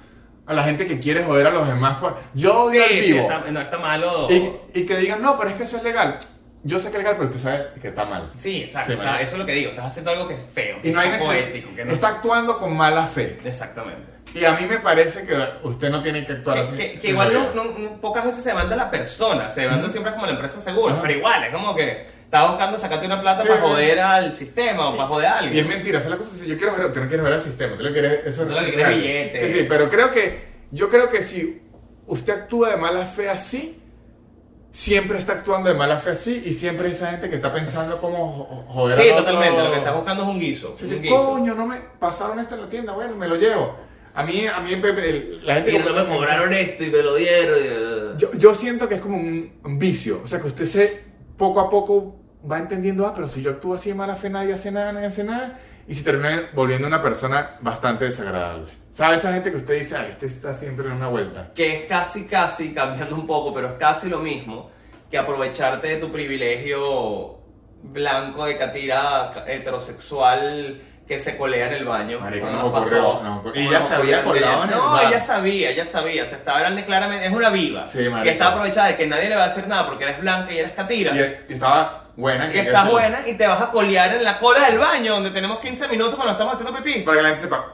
Speaker 1: a la gente que quiere joder a los demás. por- Yo
Speaker 2: Sí,
Speaker 1: odio al
Speaker 2: sí,
Speaker 1: vivo.
Speaker 2: está, no está malo.
Speaker 1: y, y que digan, no, pero es que eso es legal. Yo sé que es legal, pero usted sabe que está mal.
Speaker 2: Sí, exacto,
Speaker 1: Sí,
Speaker 2: está- eso es lo que digo, estás haciendo algo que es feo,
Speaker 1: Y no hay
Speaker 2: es poco
Speaker 1: necesidad.
Speaker 2: ético, que no
Speaker 1: Está actuando con mala fe.
Speaker 2: Exactamente.
Speaker 1: Y a mí me parece que usted no tiene que actuar
Speaker 2: Que,
Speaker 1: así.
Speaker 2: que- que igual no, no- pocas veces se demanda la persona, se demanda siempre como la empresa segura,
Speaker 1: Ajá.
Speaker 2: pero igual, es como que estás buscando sacarte una plata
Speaker 1: Sí,
Speaker 2: para joder al sistema o para joder a alguien.
Speaker 1: Y es mentira, esa es la cosa. Si yo quiero joder, usted no quiere joder al sistema. Usted lo quiere, eso es
Speaker 2: Usted lo que quiere es
Speaker 1: real.
Speaker 2: billete.
Speaker 1: Sí, sí, pero creo que, yo creo que si usted actúa de mala fe así, siempre está actuando de mala fe así y siempre esa gente que está pensando cómo jo- joder
Speaker 2: Sí, totalmente. Lo que estás buscando es un guiso.
Speaker 1: Sí,
Speaker 2: un
Speaker 1: sí,
Speaker 2: guiso.
Speaker 1: coño, no me pasaron esto en la tienda, bueno, me lo llevo. A mí, a mí el- la gente... Como-
Speaker 2: no me cobraron esto y me lo dieron. y-
Speaker 1: Yo, yo siento que es como un, un vicio. O sea, que usted se poco a poco va entendiendo, ah, pero si yo actúo así de mala fe, nadie hace nada, nadie hace nada. Y se termina volviendo una persona bastante desagradable. ¿Sabe esa gente que usted dice, ah, este está siempre en una vuelta?
Speaker 2: Que es casi, casi, cambiando un poco, pero es casi lo mismo que aprovecharte de tu privilegio blanco de catira heterosexual que se colea en el baño.
Speaker 1: Marico,
Speaker 2: nos
Speaker 1: ocurrió, Y ya
Speaker 2: nos
Speaker 1: se había colado en el
Speaker 2: No, ella sabía, ella sabía. Se estaba hablando claramente, es una viva.
Speaker 1: Sí, marico.
Speaker 2: que está aprovechada de que nadie le va a decir nada porque eres blanca y eres catira.
Speaker 1: Y, y estaba buena.
Speaker 2: Y
Speaker 1: que
Speaker 2: estás
Speaker 1: ya se-
Speaker 2: buena y te vas a colear en la cola del baño donde tenemos 15 minutos cuando estamos haciendo pipí.
Speaker 1: Para que la gente sepa.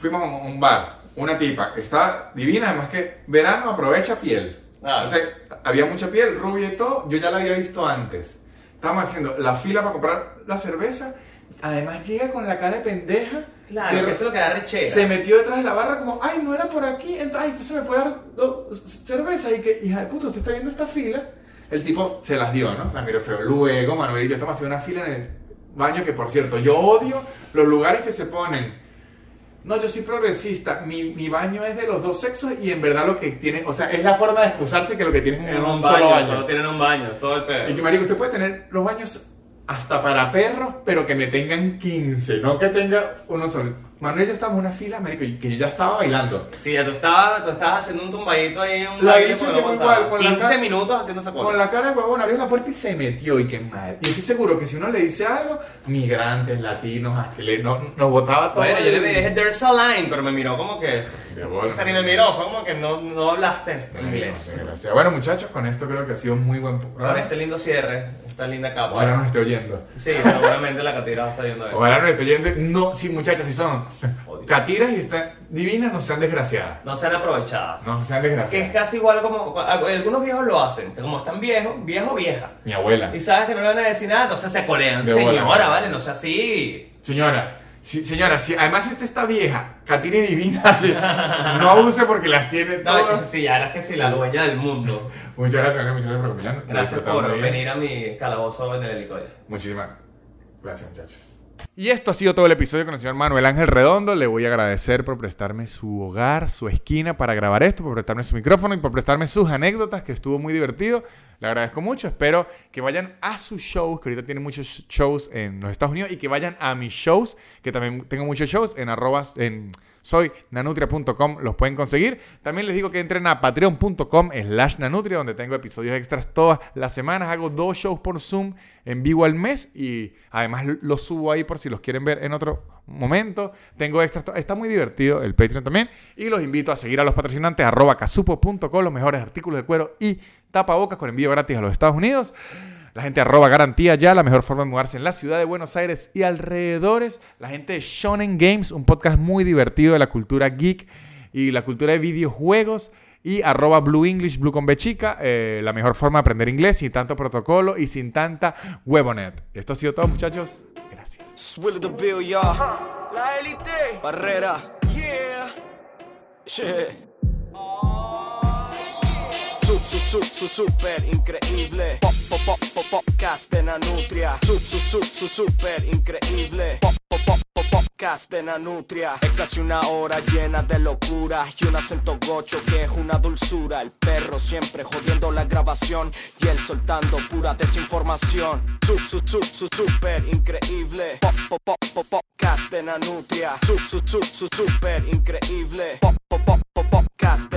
Speaker 1: Fuimos a un bar, una tipa, estaba divina, además que verano aprovecha piel.
Speaker 2: Claro.
Speaker 1: Entonces, había mucha piel, rubia y todo, yo ya la había visto antes. Estábamos haciendo la fila para comprar la cerveza, además llega con la cara de pendeja.
Speaker 2: Claro,
Speaker 1: de-
Speaker 2: que eso es lo que da rechera.
Speaker 1: se metió detrás de la barra como, ay, no era por aquí, ay, entonces me puede dar dos cervezas y que, hija de puta, usted está viendo esta fila. El tipo se las dio, ¿no? La miró feo. Luego, Manuel y yo estamos haciendo una fila en el baño que, por cierto, yo odio los lugares que se ponen. No, yo soy progresista, mi, mi baño es de los dos sexos y en verdad lo que tienen, o sea, es la forma de excusarse que lo que tienen es un,
Speaker 2: un
Speaker 1: solo
Speaker 2: baño,
Speaker 1: baño.
Speaker 2: solo tienen un baño, todo el pedo.
Speaker 1: Y que, marico, usted puede tener los baños hasta para perros, pero que me tengan 15, no que tenga uno solo. Manuel y yo estábamos en una fila, marico, y que yo ya estaba bailando.
Speaker 2: Sí, tú estabas, tú estabas haciendo un tumbadito ahí en un
Speaker 1: La bicha llegó igual, con la
Speaker 2: 15
Speaker 1: cara-
Speaker 2: minutos haciendo esa
Speaker 1: Con
Speaker 2: cola.
Speaker 1: la cara de huevón abrió la puerta y se metió, y qué madre. Y estoy seguro que si uno le dice algo, migrantes, latinos, a que le, no, nos botaba todo.
Speaker 2: Bueno, yo le dije, there's a line, pero me miró como que... O sea, ni me miró, fue como que no, no hablaste
Speaker 1: no,
Speaker 2: inglés.
Speaker 1: desgraciado. Bueno, muchachos, con esto creo que ha sido un muy buen
Speaker 2: Con
Speaker 1: programa.
Speaker 2: este lindo cierre, esta linda capa.
Speaker 1: Ojalá nos esté oyendo.
Speaker 2: Sí, seguramente la catira va a estar viendo eso.
Speaker 1: Ojalá nos esté oyendo. No, sí, muchachos, si son. catiras y están divinas, no sean desgraciadas.
Speaker 2: No sean aprovechadas.
Speaker 1: No sean
Speaker 2: Que es
Speaker 1: desgraciadas.
Speaker 2: casi igual como... Algunos viejos lo hacen, que como están viejos, viejo vieja.
Speaker 1: Mi abuela.
Speaker 2: Y sabes que no le van a decir nada, entonces se colean.
Speaker 1: De.
Speaker 2: Señora, vale, no sea así.
Speaker 1: Señora, si- señora, si, además si usted está vieja, catina y divina, no abuse porque las tiene
Speaker 2: No,
Speaker 1: todas.
Speaker 2: sí, ya eres que sí, la dueña del mundo.
Speaker 1: Muchas gracias, señor Michelle, por acompañarnos.
Speaker 2: Gracias por venir a mi calabozo en el helicóptero.
Speaker 1: Muchísimas gracias, muchachos. Y esto ha sido todo el episodio con el señor Manuel Ángel Redondo. Le voy a agradecer por prestarme su hogar, su esquina para grabar esto, por prestarme su micrófono y por prestarme sus anécdotas, que estuvo muy divertido. Le agradezco mucho. Espero que vayan a sus shows, que ahorita tiene muchos shows en los Estados Unidos, y que vayan a mis shows, que también tengo muchos shows en arrobas, soy los pueden conseguir. También les digo que entren a patreon.com slash nanutria, donde tengo episodios extras todas las semanas. Hago dos shows por Zoom en vivo al mes y además los subo ahí por si los quieren ver en otro momento. Tengo extras, está muy divertido el Patreon también. Y los invito a seguir a los patrocinantes arroba casupo.com, los mejores artículos de cuero y tapabocas con envío gratis a los Estados Unidos. La gente arroba garantía ya, la mejor forma de mudarse en la ciudad de Buenos Aires y alrededores. La gente de Shonen Games, un podcast muy divertido de la cultura geek y la cultura de videojuegos. Y arroba Blue English, Blue con B chica, eh, la mejor forma de aprender inglés sin tanto protocolo y sin tanta huevonet. Esto ha sido todo, muchachos. Gracias. La élite. Barrera. Yeah. Su, su, su, super increíble. Pop, pop, pop, pop, podcast de Nanutria. Su, su, su, su, super increíble. Pop, pop, pop, pop, podcast de Nanutria. Es casi una hora llena de locura y un acento gocho que es una dulzura. El perro siempre jodiendo la grabación y él soltando pura desinformación. Su, su, su, su, super increíble. Pop, pop, pop, pop, podcast de Nanutria. Su, su, su, su, super increíble. Pop, pop, pop, pop, podcast.